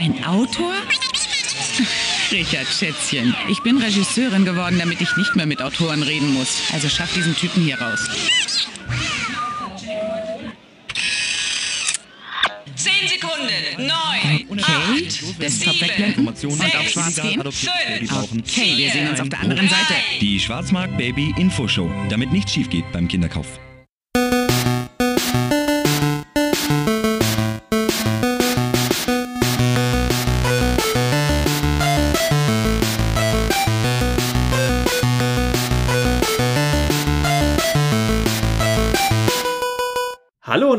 Ein Autor? Richard Schätzchen, ich bin Regisseurin geworden, damit ich nicht mehr mit Autoren reden muss. Also schaff diesen Typen hier raus. Zehn Sekunden. Neun. Okay, Desktop wegblenden und auf schwarz gehen. Okay, wir sehen uns auf der anderen Seite. Die Schwarzmarkt Baby Infoshow, damit nichts schief geht beim Kinderkauf.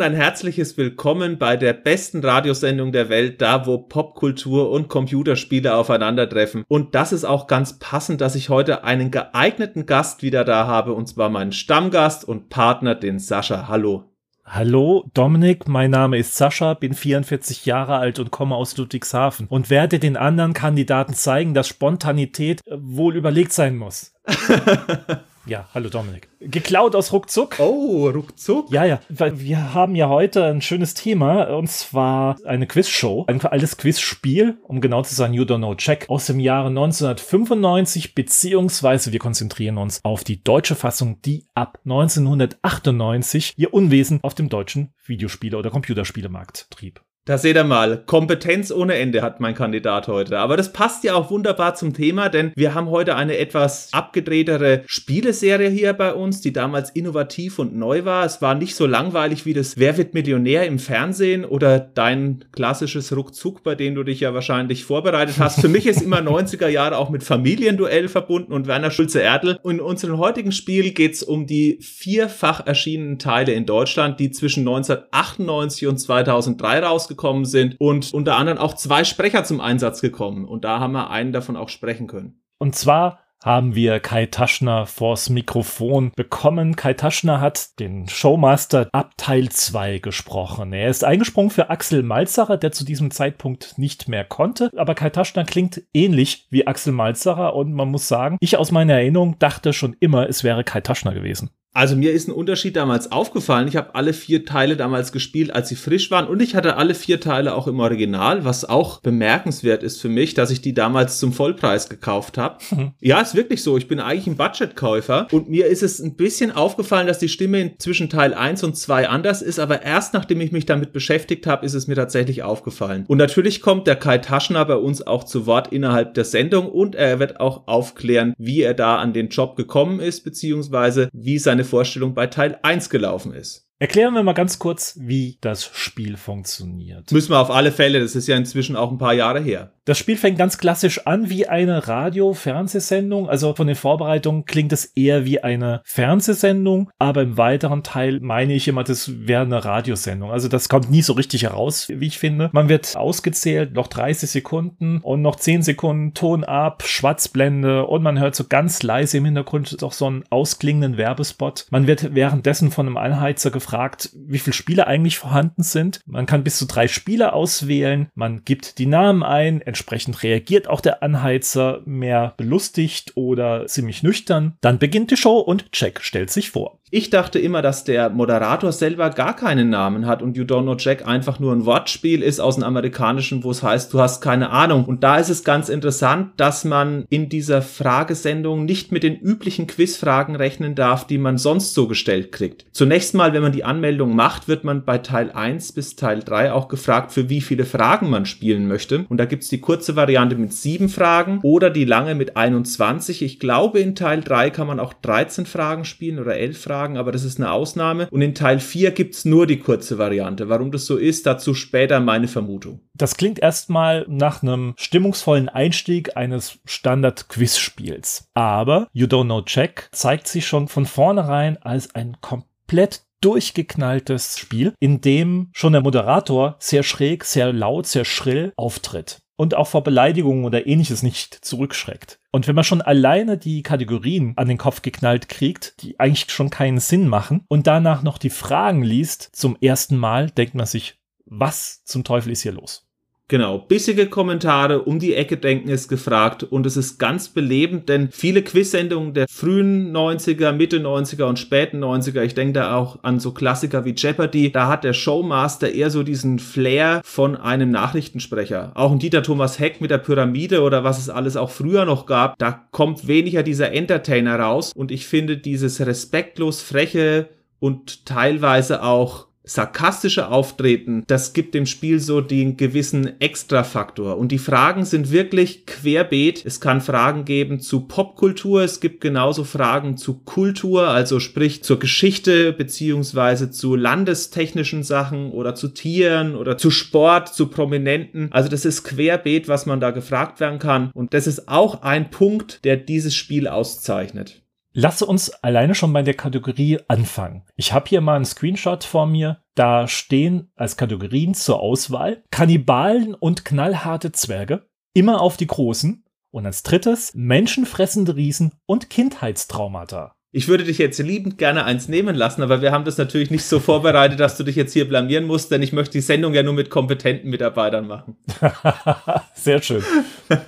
Und ein herzliches Willkommen bei der besten Radiosendung der Welt, da wo Popkultur und Computerspiele aufeinandertreffen. Und das ist auch ganz passend, dass ich heute einen geeigneten Gast wieder da habe, und zwar meinen Stammgast und Partner, den Sascha. Hallo. Hallo, Dominik, mein Name ist Sascha, bin 44 Jahre alt und komme aus Ludwigshafen und werde den anderen Kandidaten zeigen, dass Spontanität äh, wohl überlegt sein muss. Ja, hallo Dominik. Geklaut aus Ruckzuck. Oh, Ruckzuck? Ja, ja. Weil wir haben ja heute ein schönes Thema und zwar eine Quizshow. Ein altes Quizspiel, um genau zu sein, You Don't Know Check aus dem Jahre 1995, beziehungsweise wir konzentrieren uns auf die deutsche Fassung, die ab 1998 ihr Unwesen auf dem deutschen Videospiele- oder Computerspielemarkt trieb. Da seht ihr mal, Kompetenz ohne Ende hat mein Kandidat heute. Aber das passt ja auch wunderbar zum Thema, denn wir haben heute eine etwas abgedrehtere Spieleserie hier bei uns, die damals innovativ und neu war. Es war nicht so langweilig wie das Wer wird Millionär im Fernsehen oder dein klassisches Ruckzuck, bei dem du dich ja wahrscheinlich vorbereitet hast. Für mich ist immer 90er Jahre auch mit Familienduell verbunden und Werner Schulze-Erdl. Und in unserem heutigen Spiel geht's um die vierfach erschienenen Teile in Deutschland, die zwischen 1998 und 2003 rausgekommen gekommen sind und unter anderem auch zwei Sprecher zum Einsatz gekommen. Und da haben wir einen davon auch sprechen können. Und zwar haben wir Kai Taschner vors Mikrofon bekommen. Kai Taschner hat den Showmaster ab Teil 2 gesprochen. Er ist eingesprungen für Axel Malzacher, der zu diesem Zeitpunkt nicht mehr konnte. Aber Kai Taschner klingt ähnlich wie Axel Malzacher und man muss sagen, ich aus meiner Erinnerung dachte schon immer, es wäre Kai Taschner gewesen. Also mir ist ein Unterschied damals aufgefallen. Ich habe alle vier Teile damals gespielt, als sie frisch waren und ich hatte alle vier Teile auch im Original, was auch bemerkenswert ist für mich, dass ich die damals zum Vollpreis gekauft habe. Mhm. Ja, ist wirklich so. Ich bin eigentlich ein Budgetkäufer und mir ist es ein bisschen aufgefallen, dass die Stimme zwischen Teil 1 und 2 anders ist, aber erst nachdem ich mich damit beschäftigt habe, ist es mir tatsächlich aufgefallen. Und natürlich kommt der Kai Taschner bei uns auch zu Wort innerhalb der Sendung und er wird auch aufklären, wie er da an den Job gekommen ist, beziehungsweise wie seine meine Vorstellung bei Teil 1 gelaufen ist. Erklären wir mal ganz kurz, wie das Spiel funktioniert. Müssen wir auf alle Fälle, das ist ja inzwischen auch ein paar Jahre her. Das Spiel fängt ganz klassisch an wie eine Radio-Fernsehsendung. Also von den Vorbereitungen klingt es eher wie eine Fernsehsendung, aber im weiteren Teil meine ich immer, das wäre eine Radiosendung. Also das kommt nie so richtig heraus, wie ich finde. Man wird ausgezählt, noch 30 Sekunden und noch 10 Sekunden Ton ab, Schwarzblende und man hört so ganz leise im Hintergrund doch so einen ausklingenden Werbespot. Man wird währenddessen von einem Anheizer gefragt, wie viele Spiele eigentlich vorhanden sind. Man kann bis zu drei Spiele auswählen. Man gibt die Namen ein, Entsprechend reagiert auch der Anheizer mehr belustigt oder ziemlich nüchtern. Dann beginnt die Show und Jack stellt sich vor. Ich dachte immer, dass der Moderator selber gar keinen Namen hat und You Don't Know Jack einfach nur ein Wortspiel ist aus dem Amerikanischen, wo es heißt, du hast keine Ahnung. Und da ist es ganz interessant, dass man in dieser Fragesendung nicht mit den üblichen Quizfragen rechnen darf, die man sonst so gestellt kriegt. Zunächst mal, wenn man die Anmeldung macht, wird man bei Teil 1 bis Teil 3 auch gefragt, für wie viele Fragen man spielen möchte. Und da gibt's die kurze Variante mit sieben Fragen oder die lange mit 21. Ich glaube, in Teil 3 kann man auch 13 Fragen spielen oder 11 Fragen aber das ist eine Ausnahme. Und in Teil 4 gibt es nur die kurze Variante. Warum das so ist, dazu später meine Vermutung. Das klingt erstmal nach einem stimmungsvollen Einstieg eines Standard-Quiz-Spiels. Aber You Don't Know Check zeigt sich schon von vornherein als ein komplett durchgeknalltes Spiel, in dem schon der Moderator sehr schräg, sehr laut, sehr schrill auftritt und auch vor Beleidigungen oder ähnliches nicht zurückschreckt. Und wenn man schon alleine die Kategorien an den Kopf geknallt kriegt, die eigentlich schon keinen Sinn machen, und danach noch die Fragen liest zum ersten Mal, denkt man sich, was zum Teufel ist hier los? Genau, bissige Kommentare, um die Ecke denken ist gefragt und es ist ganz belebend, denn viele Quiz-Sendungen der frühen 90er, Mitte 90er und späten 90er, ich denke da auch an so Klassiker wie Jeopardy, da hat der Showmaster eher so diesen Flair von einem Nachrichtensprecher. Auch ein Dieter Thomas Heck mit der Pyramide oder was es alles auch früher noch gab, da kommt weniger dieser Entertainer raus und ich finde dieses respektlos freche und teilweise auch sarkastische Auftreten, das gibt dem Spiel so den gewissen Extra-Faktor. Und die Fragen sind wirklich querbeet. Es kann Fragen geben zu Popkultur, es gibt genauso Fragen zu Kultur, also sprich zur Geschichte beziehungsweise zu landestechnischen Sachen oder zu Tieren oder zu Sport, zu Prominenten. Also das ist querbeet, was man da gefragt werden kann. Und das ist auch ein Punkt, der dieses Spiel auszeichnet. Lasse uns alleine schon bei der Kategorie anfangen. Ich habe hier mal einen Screenshot vor mir. Da stehen als Kategorien zur Auswahl Kannibalen und knallharte Zwerge. Immer auf die großen. Und als drittes menschenfressende Riesen und Kindheitstraumata. Ich würde dich jetzt liebend gerne eins nehmen lassen, aber wir haben das natürlich nicht so vorbereitet, dass du dich jetzt hier blamieren musst, denn ich möchte die Sendung ja nur mit kompetenten Mitarbeitern machen. Sehr schön.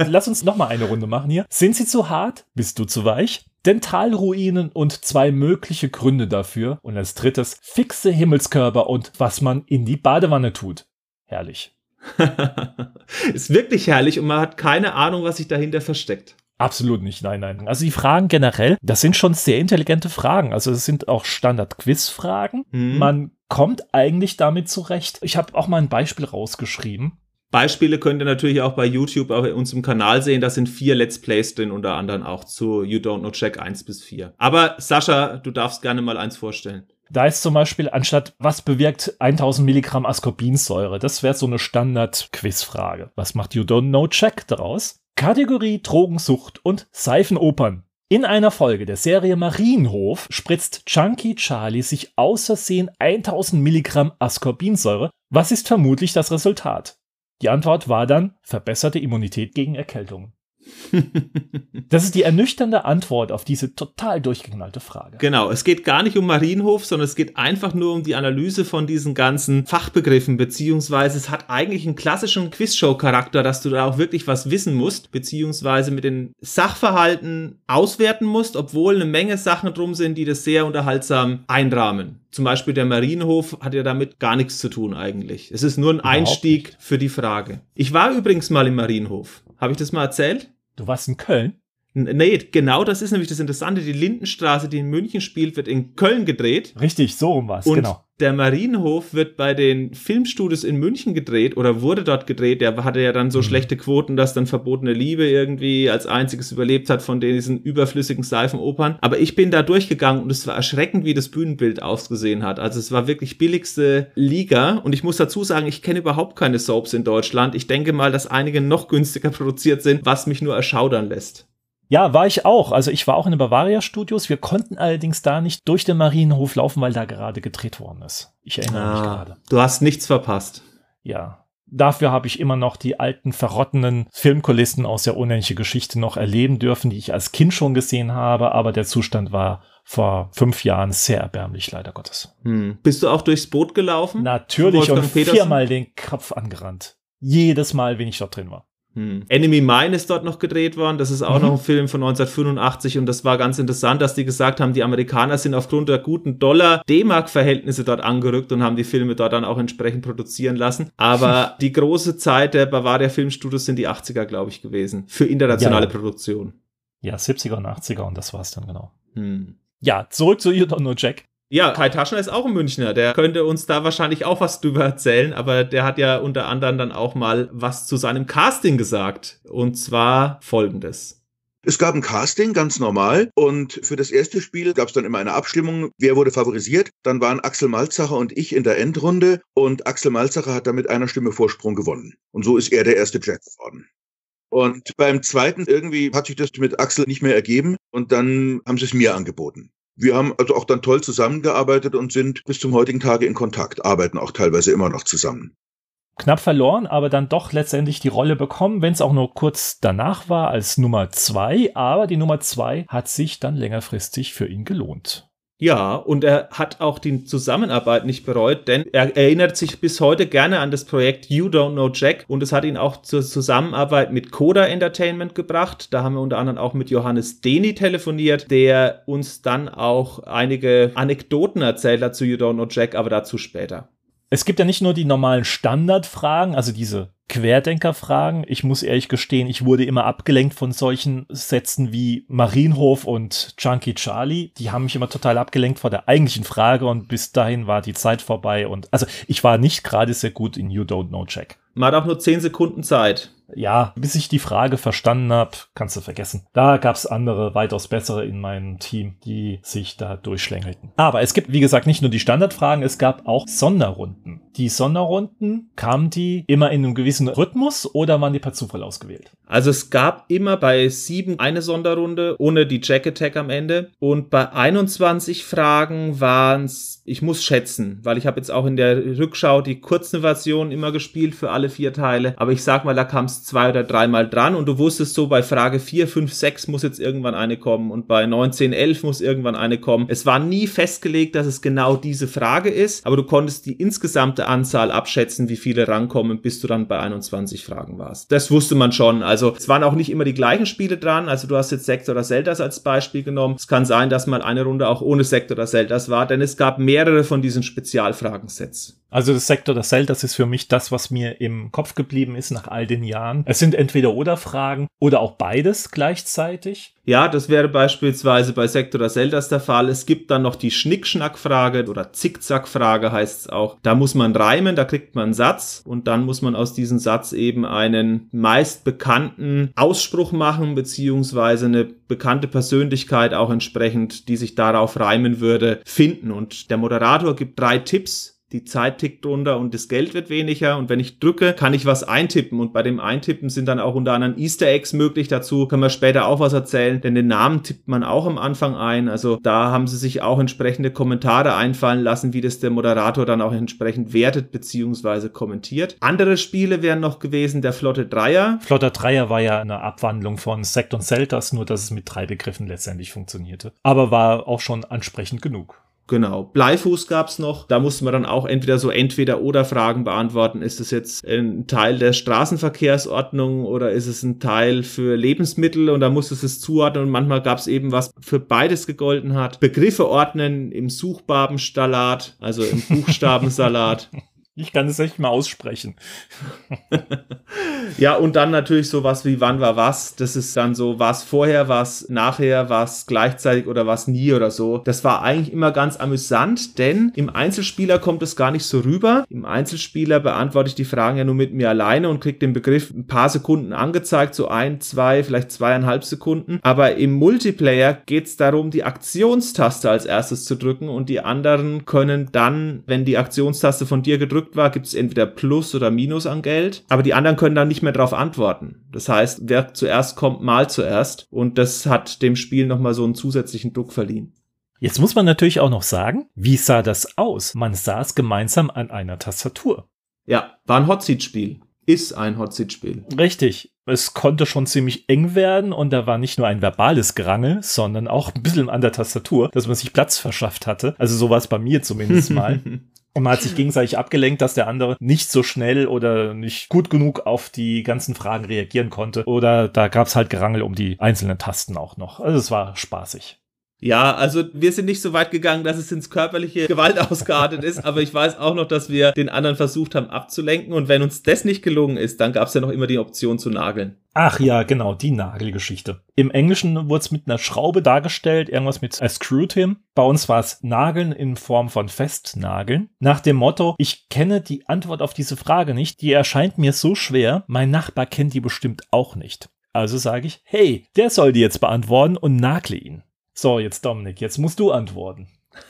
Lass uns noch mal eine Runde machen hier. Sind sie zu hart? Bist du zu weich? Dentalruinen und zwei mögliche Gründe dafür. Und als drittes fixe Himmelskörper und was man in die Badewanne tut. Herrlich. ist wirklich herrlich und man hat keine Ahnung, was sich dahinter versteckt. Absolut nicht, nein, nein. Also die Fragen generell, das sind schon sehr intelligente Fragen. Also es sind auch Standard-Quiz-Fragen. Mhm. Man kommt eigentlich damit zurecht. Ich habe auch mal ein Beispiel rausgeschrieben. Beispiele könnt ihr natürlich auch bei YouTube auf unserem Kanal sehen. Da sind vier Let's Plays drin, unter anderem auch zu You Don't Know Check 1 bis 4. Aber Sascha, du darfst gerne mal eins vorstellen. Da ist zum Beispiel anstatt, was bewirkt 1000 Milligramm Ascorbinsäure? Das wäre so eine Standard-Quizfrage. Was macht You Don't Know Check daraus? Kategorie Drogensucht und Seifenopern. In einer Folge der Serie Marienhof spritzt Chunky Charlie sich aus Versehen 1000 Milligramm Ascorbinsäure. Was ist vermutlich das Resultat? Die Antwort war dann verbesserte Immunität gegen Erkältungen. das ist die ernüchternde Antwort auf diese total durchgeknallte Frage. Genau, es geht gar nicht um Marienhof, sondern es geht einfach nur um die Analyse von diesen ganzen Fachbegriffen, beziehungsweise es hat eigentlich einen klassischen Quizshow-Charakter, dass du da auch wirklich was wissen musst, beziehungsweise mit den Sachverhalten auswerten musst, obwohl eine Menge Sachen drum sind, die das sehr unterhaltsam einrahmen. Zum Beispiel der Marienhof hat ja damit gar nichts zu tun eigentlich. Es ist nur ein Einstieg für die Frage. Ich war übrigens mal im Marienhof. Habe ich das mal erzählt? Du warst in Köln? Nee, genau das ist nämlich das Interessante. Die Lindenstraße, die in München spielt, wird in Köln gedreht. Richtig, so rum war es, genau. Der Marienhof wird bei den Filmstudios in München gedreht oder wurde dort gedreht. Der hatte ja dann so mhm. schlechte Quoten, dass dann Verbotene Liebe irgendwie als einziges überlebt hat von diesen überflüssigen Seifenopern. Aber ich bin da durchgegangen und es war erschreckend, wie das Bühnenbild ausgesehen hat. Also es war wirklich billigste Liga. Und ich muss dazu sagen, ich kenne überhaupt keine Soaps in Deutschland. Ich denke mal, dass einige noch günstiger produziert sind, was mich nur erschaudern lässt. Ja, war ich auch. Also ich war auch in den Bavaria Studios. Wir konnten allerdings da nicht durch den Marienhof laufen, weil da gerade gedreht worden ist. Ich erinnere ah, mich gerade. Du hast nichts verpasst. Ja. Dafür habe ich immer noch die alten, verrottenen Filmkulissen aus der unendlichen Geschichte noch erleben dürfen, die ich als Kind schon gesehen habe, aber der Zustand war vor fünf Jahren sehr erbärmlich, leider Gottes. Hm. Bist du auch durchs Boot gelaufen? Natürlich und viermal den Kopf angerannt. Jedes Mal, wenn ich dort drin war. Hm. Enemy Mine ist dort noch gedreht worden. Das ist auch mhm. noch ein Film von 1985 und das war ganz interessant, dass die gesagt haben, die Amerikaner sind aufgrund der guten Dollar-D-Mark-Verhältnisse dort angerückt und haben die Filme dort dann auch entsprechend produzieren lassen. Aber die große Zeit der Bavaria Filmstudios sind die 80er, glaube ich, gewesen. Für internationale ja. Produktion. Ja, 70er und 80er und das war's dann genau. Hm. Ja, zurück zu You Don't Know Jack. Ja, Kai Taschner ist auch ein Münchner. Der könnte uns da wahrscheinlich auch was drüber erzählen, aber der hat ja unter anderem dann auch mal was zu seinem Casting gesagt. Und zwar folgendes. Es gab ein Casting, ganz normal. Und für das erste Spiel gab es dann immer eine Abstimmung, wer wurde favorisiert. Dann waren Axel Malzacher und ich in der Endrunde. Und Axel Malzacher hat damit einer Stimme Vorsprung gewonnen. Und so ist er der erste Jack geworden. Und beim zweiten irgendwie hat sich das mit Axel nicht mehr ergeben. Und dann haben sie es mir angeboten. Wir haben also auch dann toll zusammengearbeitet und sind bis zum heutigen Tage in Kontakt, arbeiten auch teilweise immer noch zusammen. Knapp verloren, aber dann doch letztendlich die Rolle bekommen, wenn es auch nur kurz danach war als Nummer zwei. Aber die Nummer zwei hat sich dann längerfristig für ihn gelohnt. Ja, und er hat auch die Zusammenarbeit nicht bereut, denn er erinnert sich bis heute gerne an das Projekt You Don't Know Jack und es hat ihn auch zur Zusammenarbeit mit Coda Entertainment gebracht. Da haben wir unter anderem auch mit Johannes Deni telefoniert, der uns dann auch einige Anekdoten erzählt hat zu You Don't Know Jack, aber dazu später. Es gibt ja nicht nur die normalen Standardfragen, also diese Querdenkerfragen. Ich muss ehrlich gestehen, ich wurde immer abgelenkt von solchen Sätzen wie Marienhof und Chunky Charlie. Die haben mich immer total abgelenkt vor der eigentlichen Frage und bis dahin war die Zeit vorbei und also ich war nicht gerade sehr gut in You Don't Know Jack. Man hat auch nur 10 Sekunden Zeit ja, bis ich die Frage verstanden habe, kannst du vergessen. Da gab es andere, weitaus bessere in meinem Team, die sich da durchschlängelten. Aber es gibt, wie gesagt, nicht nur die Standardfragen, es gab auch Sonderrunden. Die Sonderrunden, kamen die immer in einem gewissen Rhythmus oder waren die per Zufall ausgewählt? Also es gab immer bei sieben eine Sonderrunde ohne die Jack Attack am Ende und bei 21 Fragen waren es, ich muss schätzen, weil ich habe jetzt auch in der Rückschau die kurze Version immer gespielt für alle vier Teile, aber ich sag mal, da kam zwei oder dreimal dran und du wusstest so, bei Frage 4, 5, 6 muss jetzt irgendwann eine kommen und bei 19, 11 muss irgendwann eine kommen. Es war nie festgelegt, dass es genau diese Frage ist, aber du konntest die insgesamte Anzahl abschätzen, wie viele rankommen, bis du dann bei 21 Fragen warst. Das wusste man schon. Also es waren auch nicht immer die gleichen Spiele dran. Also du hast jetzt Sektor oder Zeldas als Beispiel genommen. Es kann sein, dass mal eine Runde auch ohne Sektor oder Zeldas war, denn es gab mehrere von diesen Spezialfragensets. Also das Sektor der Cell, das ist für mich das, was mir im Kopf geblieben ist nach all den Jahren. Es sind entweder oder Fragen oder auch beides gleichzeitig. Ja, das wäre beispielsweise bei Sektor der Zeldas der Fall. Es gibt dann noch die Schnickschnack-Frage oder Zickzack-Frage heißt es auch. Da muss man reimen, da kriegt man einen Satz und dann muss man aus diesem Satz eben einen meist bekannten Ausspruch machen, beziehungsweise eine bekannte Persönlichkeit auch entsprechend, die sich darauf reimen würde, finden. Und der Moderator gibt drei Tipps, die Zeit tickt runter und das Geld wird weniger und wenn ich drücke, kann ich was eintippen und bei dem Eintippen sind dann auch unter anderem Easter Eggs möglich. Dazu können wir später auch was erzählen, denn den Namen tippt man auch am Anfang ein. Also da haben sie sich auch entsprechende Kommentare einfallen lassen, wie das der Moderator dann auch entsprechend wertet bzw. kommentiert. Andere Spiele wären noch gewesen der Flotte Dreier. Flotte Dreier war ja eine Abwandlung von Sekt und Celtas, nur dass es mit drei Begriffen letztendlich funktionierte. Aber war auch schon ansprechend genug. Genau. Bleifuß gab's noch. Da musste man dann auch entweder so Entweder-Oder-Fragen beantworten. Ist es jetzt ein Teil der Straßenverkehrsordnung oder ist es ein Teil für Lebensmittel? Und da musste es zuordnen. Und manchmal gab's eben was für beides gegolten hat. Begriffe ordnen im Suchbarbenstalat, also im Buchstabensalat. Ich kann es echt mal aussprechen. ja, und dann natürlich sowas wie wann war was. Das ist dann so, was vorher, was nachher, was gleichzeitig oder was nie oder so. Das war eigentlich immer ganz amüsant, denn im Einzelspieler kommt es gar nicht so rüber. Im Einzelspieler beantworte ich die Fragen ja nur mit mir alleine und kriege den Begriff ein paar Sekunden angezeigt, so ein, zwei, vielleicht zweieinhalb Sekunden. Aber im Multiplayer geht es darum, die Aktionstaste als erstes zu drücken und die anderen können dann, wenn die Aktionstaste von dir gedrückt gedrückt war, gibt es entweder Plus oder Minus an Geld. Aber die anderen können dann nicht mehr darauf antworten. Das heißt, wer zuerst kommt, mal zuerst. Und das hat dem Spiel nochmal so einen zusätzlichen Druck verliehen. Jetzt muss man natürlich auch noch sagen, wie sah das aus? Man saß gemeinsam an einer Tastatur. Ja, war ein Hotseat-Spiel. Ist ein Hotseat-Spiel. Richtig. Es konnte schon ziemlich eng werden und da war nicht nur ein verbales Gerangel, sondern auch ein bisschen an der Tastatur, dass man sich Platz verschafft hatte. Also so war es bei mir zumindest mal. Und man hat sich gegenseitig abgelenkt, dass der andere nicht so schnell oder nicht gut genug auf die ganzen Fragen reagieren konnte. Oder da gab es halt Gerangel um die einzelnen Tasten auch noch. Also es war spaßig. Ja, also wir sind nicht so weit gegangen, dass es ins körperliche Gewalt ausgeartet ist, aber ich weiß auch noch, dass wir den anderen versucht haben abzulenken und wenn uns das nicht gelungen ist, dann gab es ja noch immer die Option zu nageln. Ach ja, genau, die Nagelgeschichte. Im Englischen wurde es mit einer Schraube dargestellt, irgendwas mit I screwed him. Bei uns war es Nageln in Form von Festnageln. Nach dem Motto, ich kenne die Antwort auf diese Frage nicht, die erscheint mir so schwer, mein Nachbar kennt die bestimmt auch nicht. Also sage ich, hey, der soll die jetzt beantworten und nagle ihn. So, jetzt Dominik, jetzt musst du antworten.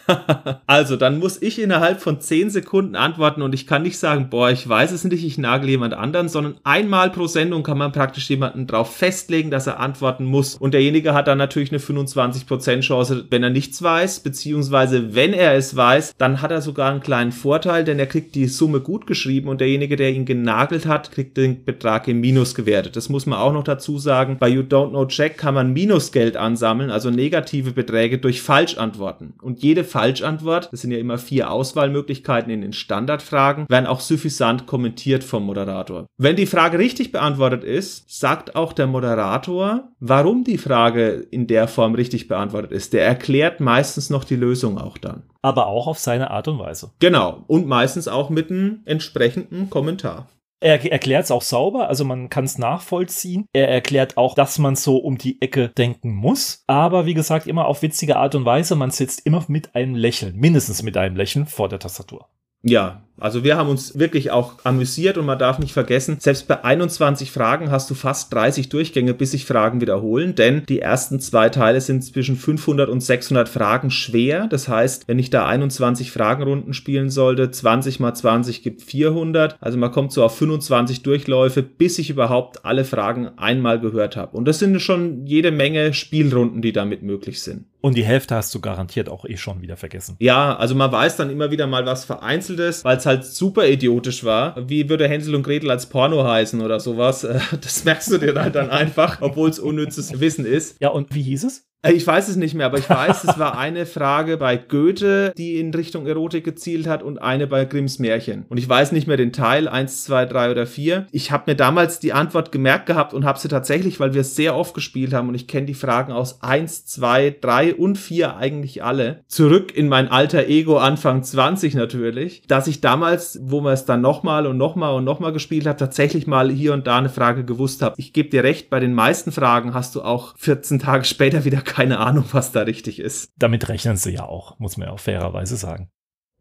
also, dann muss ich innerhalb von 10 Sekunden antworten und ich kann nicht sagen, boah, ich weiß es nicht, ich nagel jemand anderen, sondern einmal pro Sendung kann man praktisch jemanden drauf festlegen, dass er antworten muss. Und derjenige hat dann natürlich eine 25% Chance, wenn er nichts weiß, beziehungsweise wenn er es weiß, dann hat er sogar einen kleinen Vorteil, denn er kriegt die Summe gut geschrieben und derjenige, der ihn genagelt hat, kriegt den Betrag im Minus gewertet. Das muss man auch noch dazu sagen. Bei You Don't Know Jack kann man Minusgeld ansammeln, also negative Beträge durch Falschantworten. Und je jede Falschantwort, das sind ja immer vier Auswahlmöglichkeiten in den Standardfragen, werden auch suffisant kommentiert vom Moderator. Wenn die Frage richtig beantwortet ist, sagt auch der Moderator, warum die Frage in der Form richtig beantwortet ist. Der erklärt meistens noch die Lösung auch dann. Aber auch auf seine Art und Weise. Genau. Und meistens auch mit einem entsprechenden Kommentar. Er erklärt es auch sauber, also man kann es nachvollziehen. Er erklärt auch, dass man so um die Ecke denken muss. Aber wie gesagt, immer auf witzige Art und Weise. Man sitzt immer mit einem Lächeln, mindestens mit einem Lächeln vor der Tastatur. Ja, also wir haben uns wirklich auch amüsiert und man darf nicht vergessen, selbst bei 21 Fragen hast du fast 30 Durchgänge, bis sich Fragen wiederholen, denn die ersten zwei Teile sind zwischen 500 und 600 Fragen schwer. Das heißt, wenn ich da 21 Fragenrunden spielen sollte, 20 mal 20 gibt 400. Also man kommt so auf 25 Durchläufe, bis ich überhaupt alle Fragen einmal gehört habe. Und das sind schon jede Menge Spielrunden, die damit möglich sind. Und die Hälfte hast du garantiert auch eh schon wieder vergessen. Ja, also man weiß dann immer wieder mal was Vereinzeltes, weil es halt super idiotisch war. Wie würde Hänsel und Gretel als Porno heißen oder sowas? Das merkst du dir halt dann einfach, obwohl es unnützes Wissen ist. Ja, und wie hieß es? Äh, ich weiß es nicht mehr, aber ich weiß, es war eine Frage bei Goethe, die in Richtung Erotik gezielt hat und eine bei Grimms Märchen. Und ich weiß nicht mehr den Teil, eins, zwei, drei oder vier. Ich habe mir damals die Antwort gemerkt gehabt und habe sie tatsächlich, weil wir es sehr oft gespielt haben und ich kenne die Fragen aus eins, zwei, drei und vier eigentlich alle. Zurück in mein alter Ego Anfang 20 natürlich, dass ich damals, wo man es dann nochmal und nochmal und nochmal gespielt hat, tatsächlich mal hier und da eine Frage gewusst habe. Ich gebe dir recht, bei den meisten Fragen hast du auch 14 Tage später wieder keine Ahnung, was da richtig ist. Damit rechnen sie ja auch, muss man ja auch fairerweise sagen.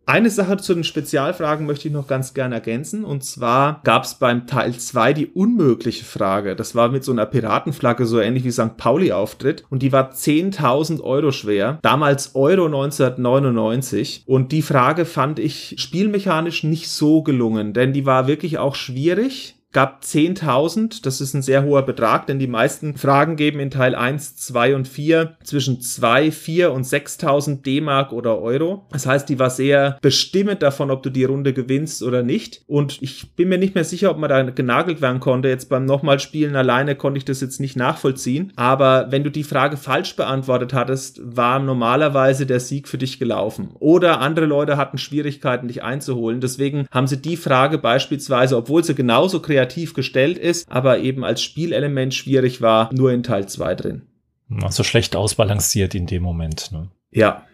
Eine Sache zu den Spezialfragen möchte ich noch ganz gerne ergänzen. Und zwar gab es beim Teil 2 die unmögliche Frage. Das war mit so einer Piratenflagge, so ähnlich wie St. Pauli auftritt. Und die war 10.000 Euro schwer. Damals Euro 1999. Und die Frage fand ich spielmechanisch nicht so gelungen, denn die war wirklich auch schwierig gab 10.000. Das ist ein sehr hoher Betrag, denn die meisten Fragen geben in Teil 1, 2 und 4 zwischen 2, 4 und 6.000 D-Mark oder Euro. Das heißt, die war sehr bestimmend davon, ob du die Runde gewinnst oder nicht. Und ich bin mir nicht mehr sicher, ob man da genagelt werden konnte. Jetzt beim nochmal Spielen alleine konnte ich das jetzt nicht nachvollziehen. Aber wenn du die Frage falsch beantwortet hattest, war normalerweise der Sieg für dich gelaufen. Oder andere Leute hatten Schwierigkeiten, dich einzuholen. Deswegen haben sie die Frage beispielsweise, obwohl sie genauso kreativ kreativ gestellt ist, aber eben als Spielelement schwierig war, nur in Teil 2 drin. Also schlecht ausbalanciert in dem Moment. Ne? Ja.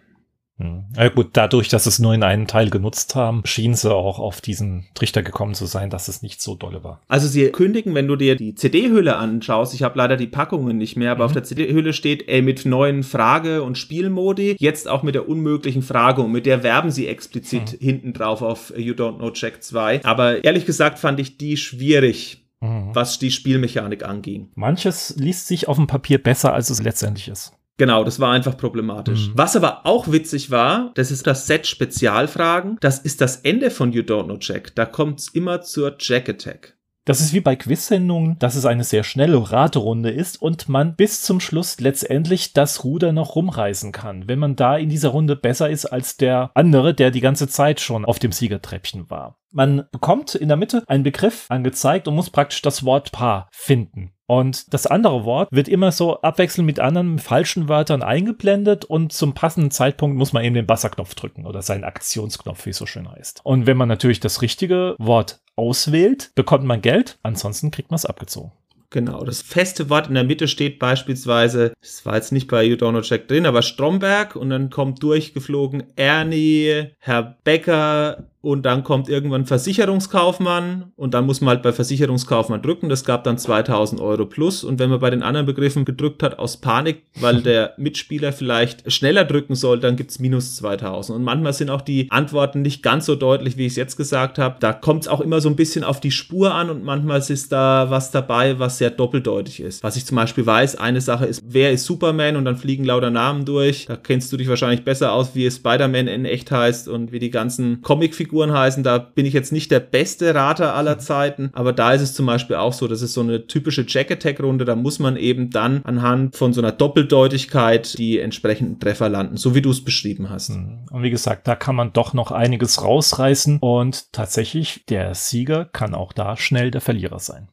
Ja gut, dadurch, dass es nur in einem Teil genutzt haben, schien sie auch auf diesen Trichter gekommen zu sein, dass es nicht so dolle war. Also sie kündigen, wenn du dir die CD-Hülle anschaust, ich habe leider die Packungen nicht mehr, aber mhm. auf der CD-Hülle steht, ey, mit neuen Frage- und Spielmodi, jetzt auch mit der unmöglichen Frage und mit der werben sie explizit mhm. hinten drauf auf You Don't Know Check 2. Aber ehrlich gesagt fand ich die schwierig mhm. was die Spielmechanik anging. Manches liest sich auf dem Papier besser, als es letztendlich ist. Genau, das war einfach problematisch. Mhm. Was aber auch witzig war, das ist das Set Spezialfragen. Das ist das Ende von You Don't Know Jack. Da kommt's immer zur Jack Attack. Das ist wie bei Quiz-Sendungen, dass es eine sehr schnelle Raterunde ist und man bis zum Schluss letztendlich das Ruder noch rumreißen kann, wenn man da in dieser Runde besser ist als der andere, der die ganze Zeit schon auf dem Siegertreppchen war. Man bekommt in der Mitte einen Begriff angezeigt und muss praktisch das Wort Paar finden. Und das andere Wort wird immer so abwechselnd mit anderen falschen Wörtern eingeblendet und zum passenden Zeitpunkt muss man eben den Basserknopf drücken oder seinen Aktionsknopf, wie es so schön heißt. Und wenn man natürlich das richtige Wort auswählt, bekommt man Geld, ansonsten kriegt man es abgezogen. Genau, das feste Wort in der Mitte steht beispielsweise, das war jetzt nicht bei You Don't Know Check drin, aber Stromberg und dann kommt durchgeflogen Ernie, Herr Becker, und dann kommt irgendwann Versicherungskaufmann und dann muss man halt bei Versicherungskaufmann drücken. Das gab dann 2000 Euro plus. Und wenn man bei den anderen Begriffen gedrückt hat aus Panik, weil der Mitspieler vielleicht schneller drücken soll, dann gibt's minus 2000. Und manchmal sind auch die Antworten nicht ganz so deutlich, wie ich es jetzt gesagt habe. Da kommt es auch immer so ein bisschen auf die Spur an und manchmal ist da was dabei, was sehr doppeldeutig ist. Was ich zum Beispiel weiß, eine Sache ist, wer ist Superman und dann fliegen lauter Namen durch. Da kennst du dich wahrscheinlich besser aus, wie es Spider-Man in echt heißt und wie die ganzen Comicfiguren Figuren heißen. Da bin ich jetzt nicht der beste Rater aller mhm. Zeiten, aber da ist es zum Beispiel auch so, das ist so eine typische Jack-Attack-Runde, da muss man eben dann anhand von so einer Doppeldeutigkeit die entsprechenden Treffer landen, so wie du es beschrieben hast. Mhm. Und wie gesagt, da kann man doch noch einiges rausreißen und tatsächlich der Sieger kann auch da schnell der Verlierer sein.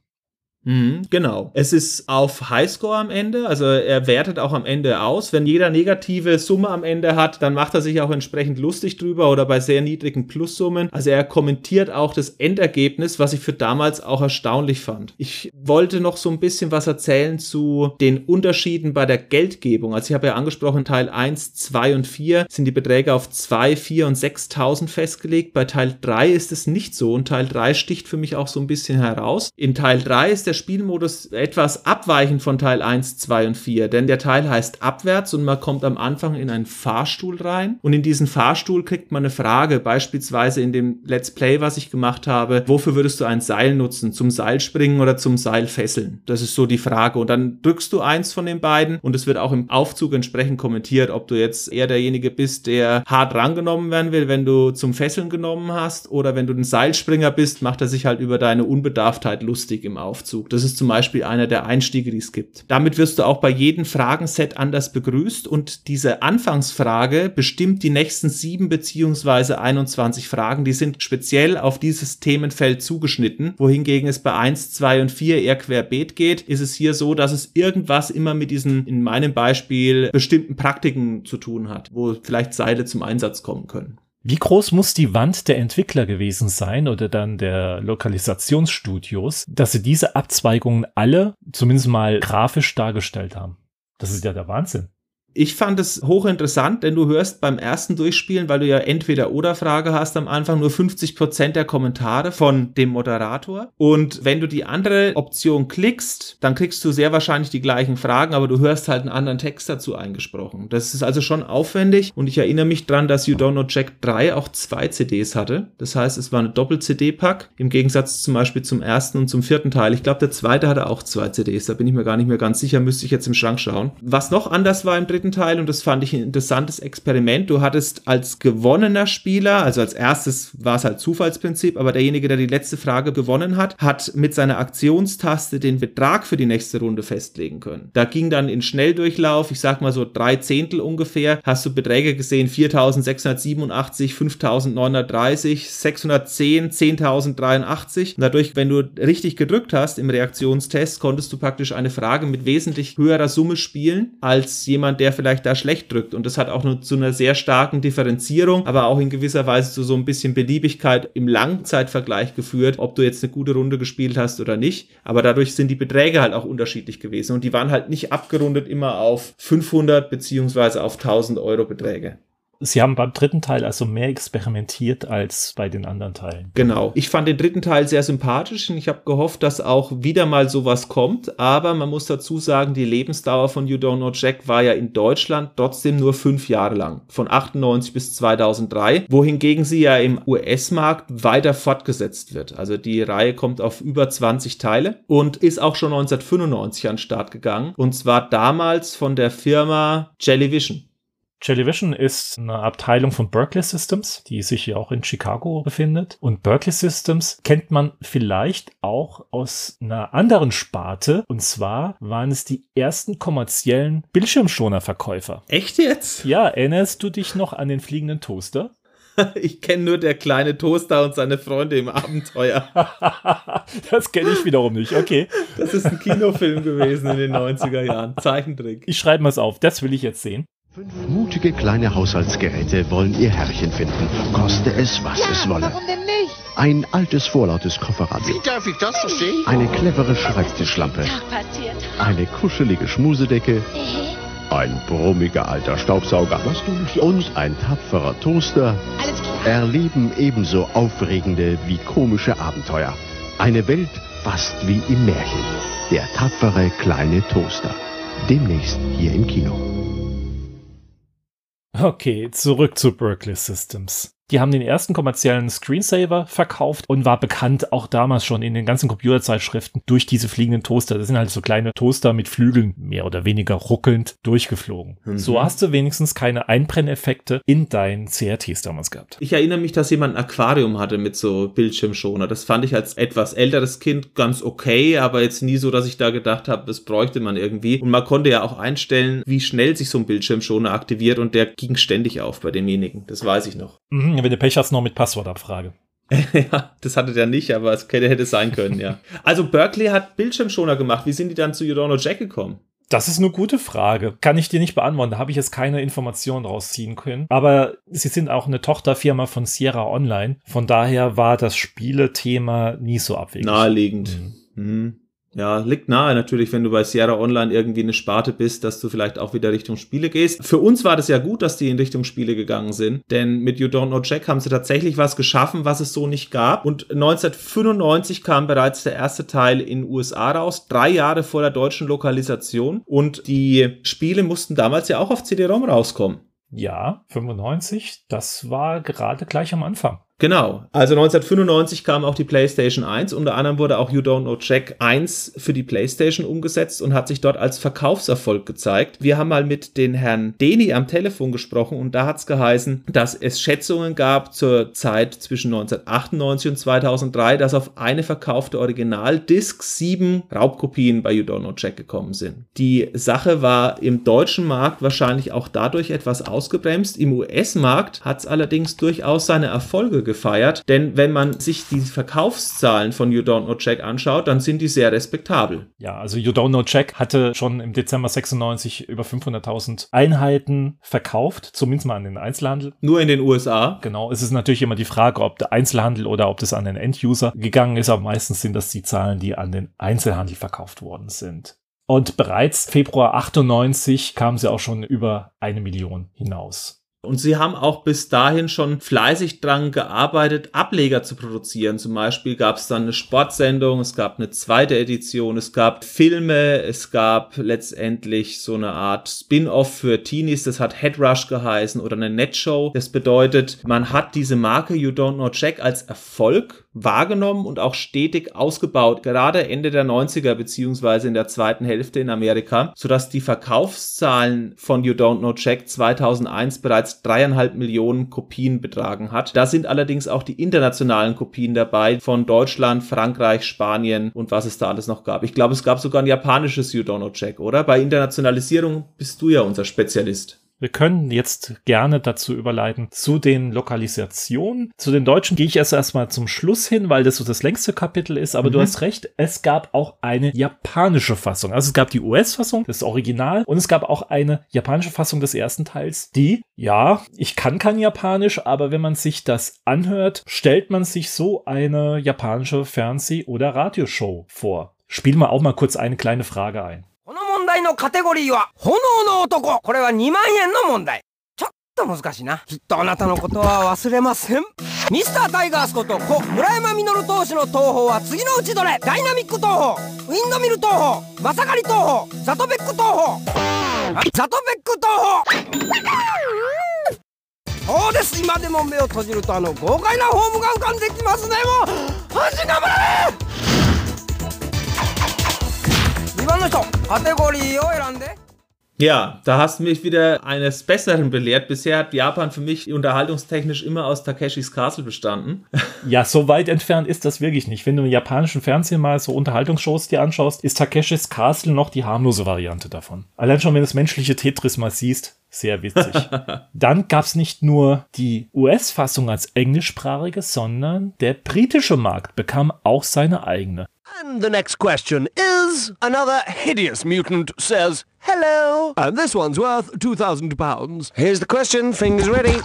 Mhm, genau. Es ist auf Highscore am Ende, also er wertet auch am Ende aus. Wenn jeder negative Summe am Ende hat, dann macht er sich auch entsprechend lustig drüber oder bei sehr niedrigen Plussummen. Also er kommentiert auch das Endergebnis, was ich für damals auch erstaunlich fand. Ich wollte noch so ein bisschen was erzählen zu den Unterschieden bei der Geldgebung. Also ich habe ja angesprochen, Teil 1, 2 und 4 sind die Beträge auf 2, 4 und 6.000 festgelegt. Bei Teil 3 ist es nicht so und Teil 3 sticht für mich auch so ein bisschen heraus. In Teil 3 ist der Spielmodus etwas abweichend von Teil 1, 2 und 4, denn der Teil heißt abwärts und man kommt am Anfang in einen Fahrstuhl rein und in diesen Fahrstuhl kriegt man eine Frage, beispielsweise in dem Let's Play, was ich gemacht habe, wofür würdest du ein Seil nutzen? Zum Seilspringen oder zum Seilfesseln? Das ist so die Frage und dann drückst du eins von den beiden und es wird auch im Aufzug entsprechend kommentiert, ob du jetzt eher derjenige bist, der hart rangenommen werden will, wenn du zum Fesseln genommen hast oder wenn du ein Seilspringer bist, macht er sich halt über deine Unbedarftheit lustig im Aufzug. Das ist zum Beispiel einer der Einstiege, die es gibt. Damit wirst du auch bei jedem Fragenset anders begrüßt und diese Anfangsfrage bestimmt die nächsten sieben beziehungsweise 21 Fragen. Die sind speziell auf dieses Themenfeld zugeschnitten, wohingegen es bei 1, 2 und 4 eher querbeet geht, ist es hier so, dass es irgendwas immer mit diesen, in meinem Beispiel, bestimmten Praktiken zu tun hat, wo vielleicht Seile zum Einsatz kommen können. Wie groß muss die Wand der Entwickler gewesen sein oder dann der Lokalisationsstudios, dass sie diese Abzweigungen alle zumindest mal grafisch dargestellt haben? Das ist ja der Wahnsinn. Ich fand es hochinteressant, denn du hörst beim ersten Durchspielen, weil du ja entweder oder Frage hast am Anfang nur 50 Prozent der Kommentare von dem Moderator. Und wenn du die andere Option klickst, dann kriegst du sehr wahrscheinlich die gleichen Fragen, aber du hörst halt einen anderen Text dazu eingesprochen. Das ist also schon aufwendig und ich erinnere mich dran, dass You Don't Know Jack 3 auch zwei CDs hatte. Das heißt, es war eine Doppel-CD-Pack im Gegensatz zum Beispiel zum ersten und zum vierten Teil. Ich glaube, der zweite hatte auch zwei CDs. Da bin ich mir gar nicht mehr ganz sicher, müsste ich jetzt im Schrank schauen. Was noch anders war im dritten dritten Teil und das fand ich ein interessantes Experiment. Du hattest als gewonnener Spieler, also als erstes war es halt Zufallsprinzip, aber derjenige, der die letzte Frage gewonnen hat, hat mit seiner Aktionstaste den Betrag für die nächste Runde festlegen können. Da ging dann in Schnelldurchlauf, ich sag mal so drei Zehntel ungefähr, hast du Beträge gesehen, 4687, 5930, 610, 10.083. Und dadurch, wenn du richtig gedrückt hast im Reaktionstest, konntest du praktisch eine Frage mit wesentlich höherer Summe spielen als jemand, der vielleicht da schlecht drückt. Und das hat auch nur zu einer sehr starken Differenzierung, aber auch in gewisser Weise zu so ein bisschen Beliebigkeit im Langzeitvergleich geführt, ob du jetzt eine gute Runde gespielt hast oder nicht. Aber dadurch sind die Beträge halt auch unterschiedlich gewesen. Und die waren halt nicht abgerundet immer auf 500 beziehungsweise auf 1000 Euro Beträge. Sie haben beim dritten Teil also mehr experimentiert als bei den anderen Teilen. Genau. Ich fand den dritten Teil sehr sympathisch und ich habe gehofft, dass auch wieder mal sowas kommt. Aber man muss dazu sagen, die Lebensdauer von You Don't Know Jack war ja in Deutschland trotzdem nur fünf Jahre lang. Von 98 bis 2003. Wohingegen sie ja im US-Markt weiter fortgesetzt wird. Also die Reihe kommt auf über 20 Teile und ist auch schon 1995 an den Start gegangen. Und zwar damals von der Firma Jellyvision. Jellyvision ist eine Abteilung von Berkeley Systems, die sich hier auch in Chicago befindet. Und Berkeley Systems kennt man vielleicht auch aus einer anderen Sparte. Und zwar waren es die ersten kommerziellen Bildschirmschonerverkäufer. Echt jetzt? Ja, erinnerst du dich noch an den fliegenden Toaster? Ich kenne nur der kleine Toaster und seine Freunde im Abenteuer. das kenne ich wiederum nicht, okay. Das ist ein Kinofilm gewesen in den 90er Jahren. Zeichentrick. Ich schreibe mal auf, das will ich jetzt sehen. Fünf mutige kleine Haushaltsgeräte wollen ihr Herrchen finden, koste es, was ja, es wolle. Warum denn nicht? Ein altes, vorlautes Kofferradio. Wie darf ich das verstehen? Eine clevere Schreibtischlampe. passiert. Eine kuschelige Schmusedecke. Ein brummiger alter Staubsauger. Was du nicht Und ein tapferer Toaster. Alles klar. Erleben ebenso aufregende wie komische Abenteuer. Eine Welt fast wie im Märchen. Der tapfere kleine Toaster. Demnächst hier im Kino. Okay, zurück zu Berkeley Systems. Die haben den ersten kommerziellen Screensaver verkauft und war bekannt auch damals schon in den ganzen Computerzeitschriften durch diese fliegenden Toaster. Das sind halt so kleine Toaster mit Flügeln, mehr oder weniger ruckelnd durchgeflogen. Mhm. So hast du wenigstens keine Einbrenneffekte in deinen CRTs damals gehabt. Ich erinnere mich, dass jemand ein Aquarium hatte mit so Bildschirmschoner. Das fand ich als etwas älteres Kind ganz okay, aber jetzt nie so, dass ich da gedacht habe, das bräuchte man irgendwie. Und man konnte ja auch einstellen, wie schnell sich so ein Bildschirmschoner aktiviert und der ging ständig auf bei demjenigen. Das weiß ich noch. Mhm, wenn du Pech hast, noch mit Passwortabfrage. ja, das hatte der nicht, aber es hätte, hätte sein können, ja. Also Berkeley hat Bildschirmschoner gemacht. Wie sind die dann zu Know Jack gekommen? Das ist eine gute Frage. Kann ich dir nicht beantworten. Da habe ich jetzt keine Informationen rausziehen können. Aber sie sind auch eine Tochterfirma von Sierra Online. Von daher war das Spielethema nie so abwegig. Naheliegend. Mhm. Mhm. Ja, liegt nahe natürlich, wenn du bei Sierra Online irgendwie eine Sparte bist, dass du vielleicht auch wieder Richtung Spiele gehst. Für uns war das ja gut, dass die in Richtung Spiele gegangen sind, denn mit You Don't Know Jack haben sie tatsächlich was geschaffen, was es so nicht gab. Und 1995 kam bereits der erste Teil in den USA raus, drei Jahre vor der deutschen Lokalisation. Und die Spiele mussten damals ja auch auf CD-ROM rauskommen. Ja, 95, das war gerade gleich am Anfang. Genau. Also 1995 kam auch die PlayStation 1. Unter anderem wurde auch You Don't Know Jack 1 für die PlayStation umgesetzt und hat sich dort als Verkaufserfolg gezeigt. Wir haben mal mit den Herrn Deni am Telefon gesprochen und da hat es geheißen, dass es Schätzungen gab zur Zeit zwischen 1998 und 2003, dass auf eine verkaufte Original-Disc sieben Raubkopien bei You Don't Know Jack gekommen sind. Die Sache war im deutschen Markt wahrscheinlich auch dadurch etwas ausgebremst. Im US-Markt hat es allerdings durchaus seine Erfolge gefeiert. Denn wenn man sich die Verkaufszahlen von You Don't Know Jack anschaut, dann sind die sehr respektabel. Ja, also You Don't Know Jack hatte schon im Dezember 96 über 500.000 Einheiten verkauft, zumindest mal an den Einzelhandel. Nur in den USA? Genau, es ist natürlich immer die Frage, ob der Einzelhandel oder ob das an den Enduser gegangen ist, aber meistens sind das die Zahlen, die an den Einzelhandel verkauft worden sind. Und bereits Februar 98 kamen sie auch schon über eine Million hinaus. Und sie haben auch bis dahin schon fleißig dran gearbeitet, Ableger zu produzieren. Zum Beispiel gab es dann eine Sportsendung, es gab eine zweite Edition, es gab Filme, es gab letztendlich so eine Art Spin-off für Teenies, das hat Headrush geheißen oder eine Netshow. Das bedeutet, man hat diese Marke You Don't Know Jack als Erfolg wahrgenommen und auch stetig ausgebaut, gerade Ende der 90er beziehungsweise in der zweiten Hälfte in Amerika, sodass die Verkaufszahlen von You Don't Know Jack 2001 bereits dreieinhalb Millionen Kopien betragen hat. Da sind allerdings auch die internationalen Kopien dabei von Deutschland, Frankreich, Spanien und was es da alles noch gab. Ich glaube, es gab sogar ein japanisches You Don't Know Jack, oder? Bei Internationalisierung bist du ja unser Spezialist. Wir können jetzt gerne dazu überleiten zu den Lokalisationen. Zu den Deutschen gehe ich erst erstmal zum Schluss hin, weil das so das längste Kapitel ist. Aber mhm. du hast recht, es gab auch eine japanische Fassung. Also es gab die US-Fassung, das Original, und es gab auch eine japanische Fassung des ersten Teils, die, ja, ich kann kein Japanisch, aber wenn man sich das anhört, stellt man sich so eine japanische Fernseh- oder Radioshow vor. Spiel mal auch mal kurz eine kleine Frage ein. 問題のカテゴリーは炎の男。これは2万円の問題。ちょっと難しいな。きっとあなたのことは忘れません。ミスタータイガースこと故村山実投手の東宝は次のうちどれ。ダイナミック東宝。ウィンドミル東宝。マサカリ東宝。ザトベック東宝。ザトベック東宝。そうです。今でも目を閉じるとあの豪快なフォームが浮かんできますね。もう阪神頑張れ。Ja, da hast du mich wieder eines Besseren belehrt. Bisher hat Japan für mich unterhaltungstechnisch immer aus Takeshis Castle bestanden. Ja, so weit entfernt ist das wirklich nicht. Wenn du im japanischen Fernsehen mal so Unterhaltungsshows dir anschaust, ist Takeshis Castle noch die harmlose Variante davon. Allein schon, wenn du das menschliche Tetris mal siehst, sehr witzig. Dann gab es nicht nur die US-Fassung als englischsprachige, sondern der britische Markt bekam auch seine eigene. And the next question is another hideous mutant says hello, and this one's worth 2,000 pounds. Here's the question, fingers ready.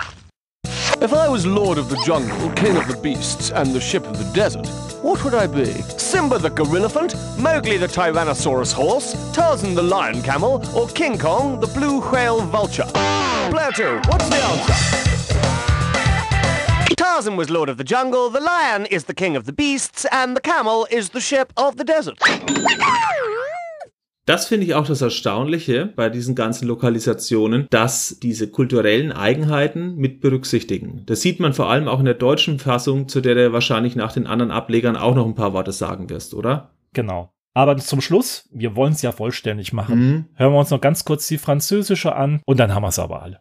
If I was Lord of the Jungle, King of the Beasts, and the Ship of the Desert, what would I be? Simba the Gorillafant, Mowgli the Tyrannosaurus Horse, Tarzan the Lion Camel, or King Kong the Blue Whale Vulture? 2, what's the answer? Tarzan was Lord of the Jungle, the Lion is the King of the Beasts, and the Camel is the Ship of the Desert. Das finde ich auch das Erstaunliche bei diesen ganzen Lokalisationen, dass diese kulturellen Eigenheiten mit berücksichtigen. Das sieht man vor allem auch in der deutschen Fassung, zu der du wahrscheinlich nach den anderen Ablegern auch noch ein paar Worte sagen wirst, oder? Genau. Aber zum Schluss, wir wollen es ja vollständig machen, mhm. hören wir uns noch ganz kurz die französische an und dann haben wir es aber alle.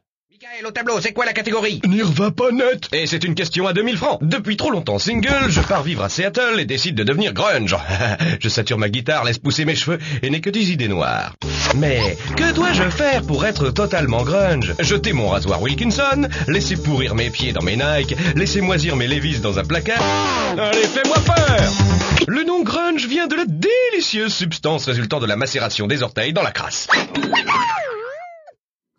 Michael, au tableau, c'est quoi la catégorie Nirva pas net Et c'est une question à 2000 francs. Depuis trop longtemps single, je pars vivre à Seattle et décide de devenir grunge. je sature ma guitare, laisse pousser mes cheveux et n'ai que des idées noires. Mais que dois-je faire pour être totalement grunge? Jeter mon rasoir Wilkinson, laisser pourrir mes pieds dans mes Nike, laisser moisir mes Levi's dans un placard Allez, fais-moi peur Le nom grunge vient de la délicieuse substance résultant de la macération des orteils dans la crasse.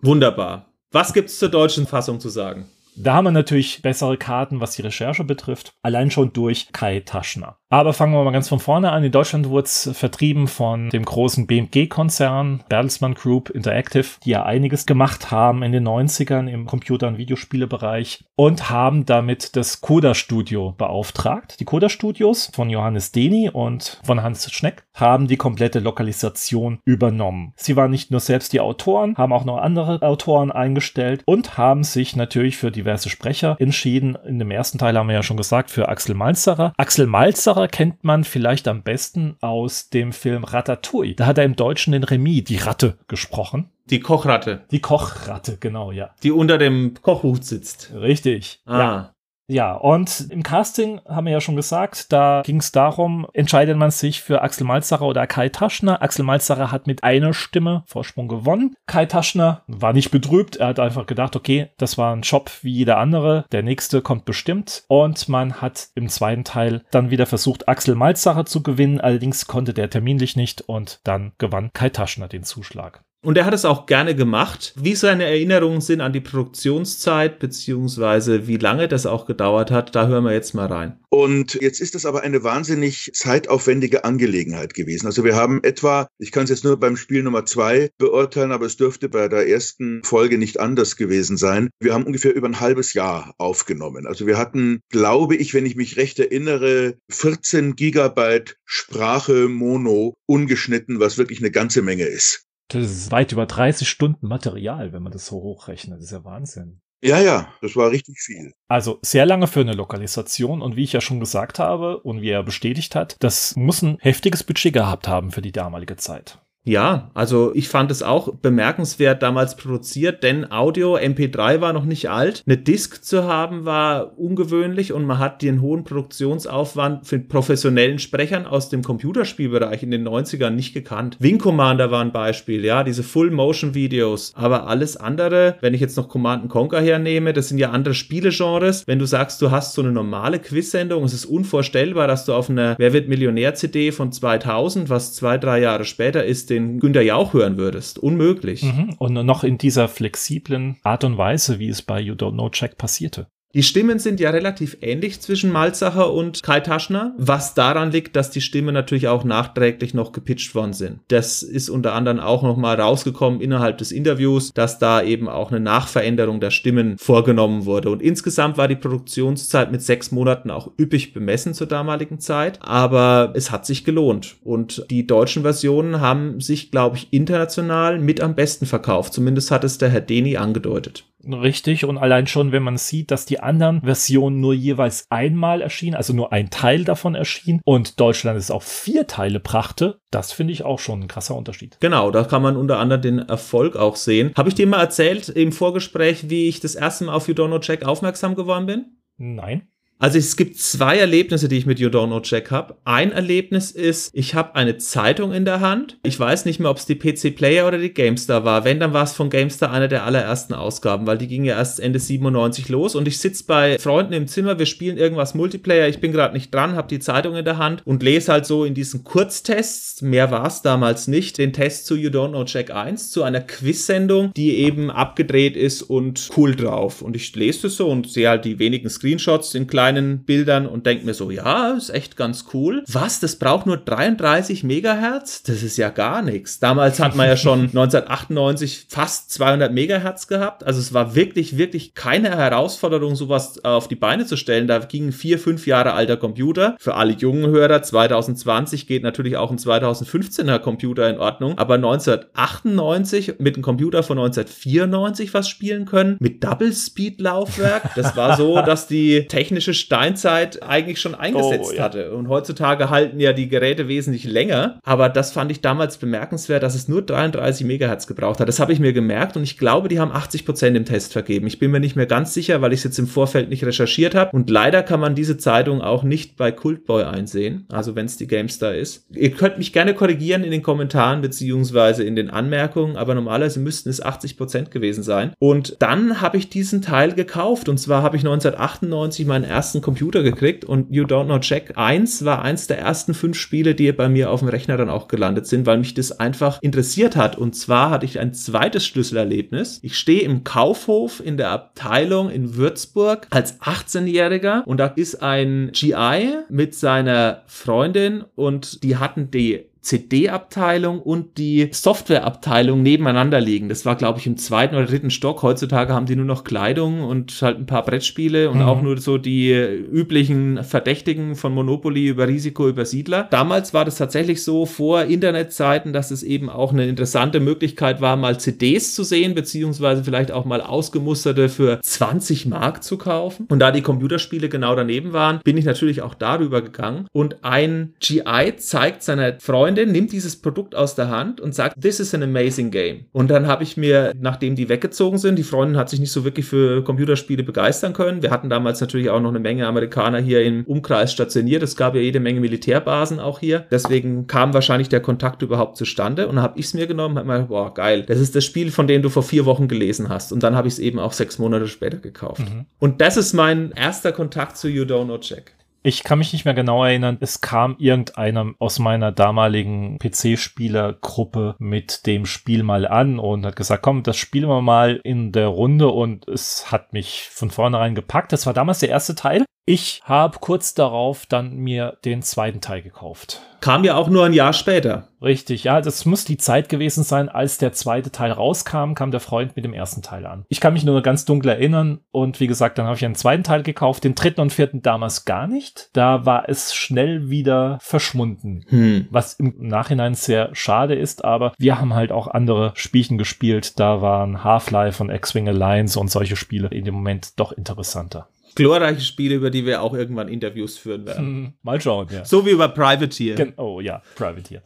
Wunderbar. Was gibt's zur deutschen Fassung zu sagen? Da haben wir natürlich bessere Karten, was die Recherche betrifft. Allein schon durch Kai Taschner. Aber fangen wir mal ganz von vorne an. In Deutschland wurde es vertrieben von dem großen BMG-Konzern Bertelsmann Group Interactive, die ja einiges gemacht haben in den 90ern im Computer- und Videospielebereich und haben damit das Coda Studio beauftragt. Die Coda Studios von Johannes Deni und von Hans Schneck haben die komplette Lokalisation übernommen. Sie waren nicht nur selbst die Autoren, haben auch noch andere Autoren eingestellt und haben sich natürlich für diverse Sprecher entschieden. In dem ersten Teil haben wir ja schon gesagt, für Axel Malzerer. Axel Malzerer kennt man vielleicht am besten aus dem Film Ratatouille. Da hat er im Deutschen den Remy, die Ratte, gesprochen. Die Kochratte. Die Kochratte, genau, ja. Die unter dem Kochhut sitzt. Richtig. Ah. Ja. Ja, und im Casting haben wir ja schon gesagt, da ging es darum, entscheidet man sich für Axel Malzacher oder Kai Taschner. Axel Malzacher hat mit einer Stimme Vorsprung gewonnen. Kai Taschner war nicht betrübt, er hat einfach gedacht, okay, das war ein Job wie jeder andere, der nächste kommt bestimmt. Und man hat im zweiten Teil dann wieder versucht, Axel Malzacher zu gewinnen, allerdings konnte der terminlich nicht und dann gewann Kai Taschner den Zuschlag. Und er hat es auch gerne gemacht. Wie seine Erinnerungen sind an die Produktionszeit, beziehungsweise wie lange das auch gedauert hat, da hören wir jetzt mal rein. Und jetzt ist das aber eine wahnsinnig zeitaufwendige Angelegenheit gewesen. Also wir haben etwa, ich kann es jetzt nur beim Spiel Nummer zwei beurteilen, aber es dürfte bei der ersten Folge nicht anders gewesen sein. Wir haben ungefähr über ein halbes Jahr aufgenommen. Also wir hatten, glaube ich, wenn ich mich recht erinnere, 14 Gigabyte Sprache Mono ungeschnitten, was wirklich eine ganze Menge ist. Das ist weit über 30 Stunden Material, wenn man das so hochrechnet. Das ist ja Wahnsinn. Ja, ja, das war richtig viel. Also sehr lange für eine Lokalisation und wie ich ja schon gesagt habe und wie er bestätigt hat, das muss ein heftiges Budget gehabt haben für die damalige Zeit. Ja, also ich fand es auch bemerkenswert damals produziert, denn Audio MP3 war noch nicht alt. Eine Disc zu haben war ungewöhnlich und man hat den hohen Produktionsaufwand für professionellen Sprechern aus dem Computerspielbereich in den 90ern nicht gekannt. Wing Commander war ein Beispiel, ja, diese Full-Motion-Videos. Aber alles andere, wenn ich jetzt noch Command Conquer hernehme, das sind ja andere Spielegenres. Wenn du sagst, du hast so eine normale Quiz-Sendung, es ist unvorstellbar, dass du auf einer Wer wird Millionär-CD von 2000, was zwei, drei Jahre später ist, den Günter Jauch hören würdest. Unmöglich. Mhm. Und noch in dieser flexiblen Art und Weise, wie es bei You Don't Know Check passierte. Die Stimmen sind ja relativ ähnlich zwischen Malzacher und Kai Taschner, was daran liegt, dass die Stimmen natürlich auch nachträglich noch gepitcht worden sind. Das ist unter anderem auch nochmal rausgekommen innerhalb des Interviews, dass da eben auch eine Nachveränderung der Stimmen vorgenommen wurde. Und insgesamt war die Produktionszeit mit sechs Monaten auch üppig bemessen zur damaligen Zeit, aber es hat sich gelohnt. Und die deutschen Versionen haben sich, glaube ich, international mit am besten verkauft. Zumindest hat es der Herr Deni angedeutet. Richtig, und allein schon, wenn man sieht, dass die anderen Versionen nur jeweils einmal erschienen, also nur ein Teil davon erschien und Deutschland es auf vier Teile brachte, das finde ich auch schon ein krasser Unterschied. Genau, da kann man unter anderem den Erfolg auch sehen. Habe ich dir mal erzählt im Vorgespräch, wie ich das erste Mal auf You Don't Know Jack aufmerksam geworden bin? Nein. Also es gibt zwei Erlebnisse, die ich mit You Don't Know Jack habe. Ein Erlebnis ist, ich habe eine Zeitung in der Hand. Ich weiß nicht mehr, ob es die PC Player oder die GameStar war. Wenn, dann war es von GameStar eine der allerersten Ausgaben, weil die ging ja erst Ende 97 los. Und ich sitze bei Freunden im Zimmer, wir spielen irgendwas Multiplayer. Ich bin gerade nicht dran, habe die Zeitung in der Hand und lese halt so in diesen Kurztests, mehr war es damals nicht, den Test zu You Don't Know Jack 1, zu einer Quiz-Sendung, die eben abgedreht ist und cool drauf. Und ich lese das so und sehe halt die wenigen Screenshots in kleinen Bildern und denke mir so, ja, ist echt ganz cool. Was, das braucht nur 33 Megahertz? Das ist ja gar nichts. Damals hat man ja schon 1998 fast 200 Megahertz gehabt. Also es war wirklich, wirklich keine Herausforderung, sowas auf die Beine zu stellen. Da ging vier, fünf Jahre alter Computer. Für alle jungen Hörer, 2020 geht natürlich auch ein 2015er Computer in Ordnung. Aber 1998 mit einem Computer von 1994 was spielen können, mit Double Speed Laufwerk, das war so, dass die technische Steinzeit eigentlich schon eingesetzt Oh, ja. hatte. Und heutzutage halten ja die Geräte wesentlich länger. Aber das fand ich damals bemerkenswert, dass es nur 33 Megahertz gebraucht hat. Das habe ich mir gemerkt und ich glaube, die haben 80 Prozent im Test vergeben. Ich bin mir nicht mehr ganz sicher, weil ich es jetzt im Vorfeld nicht recherchiert habe. Und leider kann man diese Zeitung auch nicht bei Cultboy einsehen. Also wenn es die GameStar ist. Ihr könnt mich gerne korrigieren in den Kommentaren beziehungsweise in den Anmerkungen, aber normalerweise müssten es 80 Prozent gewesen sein. Und dann habe ich diesen Teil gekauft. Und zwar habe ich 1998 meinen ersten Computer gekriegt und You Don't Know Jack 1 war eins der ersten fünf Spiele, die bei mir auf dem Rechner dann auch gelandet sind, weil mich das einfach interessiert hat. Und zwar hatte ich ein zweites Schlüsselerlebnis. Ich stehe im Kaufhof in der Abteilung in Würzburg als 18-Jähriger und da ist ein GI mit seiner Freundin und die hatten die CD-Abteilung und die Software-Abteilung nebeneinander liegen. Das war, glaube ich, im zweiten oder dritten Stock. Heutzutage haben die nur noch Kleidung und halt ein paar Brettspiele und Mhm. auch nur so die üblichen Verdächtigen von Monopoly über Risiko über Siedler. Damals war das tatsächlich so vor Internetzeiten, dass es eben auch eine interessante Möglichkeit war, mal CDs zu sehen, beziehungsweise vielleicht auch mal ausgemusterte für 20 Mark zu kaufen. Und da die Computerspiele genau daneben waren, bin ich natürlich auch darüber gegangen. Und ein GI zeigt seiner Freundin, nimmt dieses Produkt aus der Hand und sagt, this is an amazing game. Und dann habe ich mir, nachdem die weggezogen sind, die Freundin hat sich nicht so wirklich für Computerspiele begeistern können. Wir hatten damals natürlich auch noch eine Menge Amerikaner hier im Umkreis stationiert. Es gab ja jede Menge Militärbasen auch hier. Deswegen kam wahrscheinlich der Kontakt überhaupt zustande. Und dann habe ich es mir genommen, habe mir, boah, geil. Das ist das Spiel, von dem du vor vier Wochen gelesen hast. Und dann habe ich es eben auch sechs Monate später gekauft. Und das ist mein erster Kontakt zu You Don't Know Jack. Ich kann mich nicht mehr genau erinnern. Es kam irgendeiner aus meiner damaligen PC-Spielergruppe mit dem Spiel mal an und hat gesagt, komm, das spielen wir mal in der Runde und es hat mich von vornherein gepackt. Das war damals der erste Teil. Ich habe kurz darauf dann mir den zweiten Teil gekauft. Kam ja auch nur ein Jahr später. Richtig, ja, das muss die Zeit gewesen sein, als der zweite Teil rauskam, kam der Freund mit dem ersten Teil an. Ich kann mich nur ganz dunkel erinnern und wie gesagt, dann habe ich einen zweiten Teil gekauft, den dritten und vierten damals gar nicht. Da war es schnell wieder verschwunden. Hm. Was im Nachhinein sehr schade ist, aber wir haben halt auch andere Spielchen gespielt. Da waren Half-Life und X-Wing Alliance und solche Spiele in dem Moment doch interessanter. Glorreiche Spiele, über die wir auch irgendwann Interviews führen werden. Hm, mal schauen, ja. So wie über Privateer. Gen oh ja, Privateer.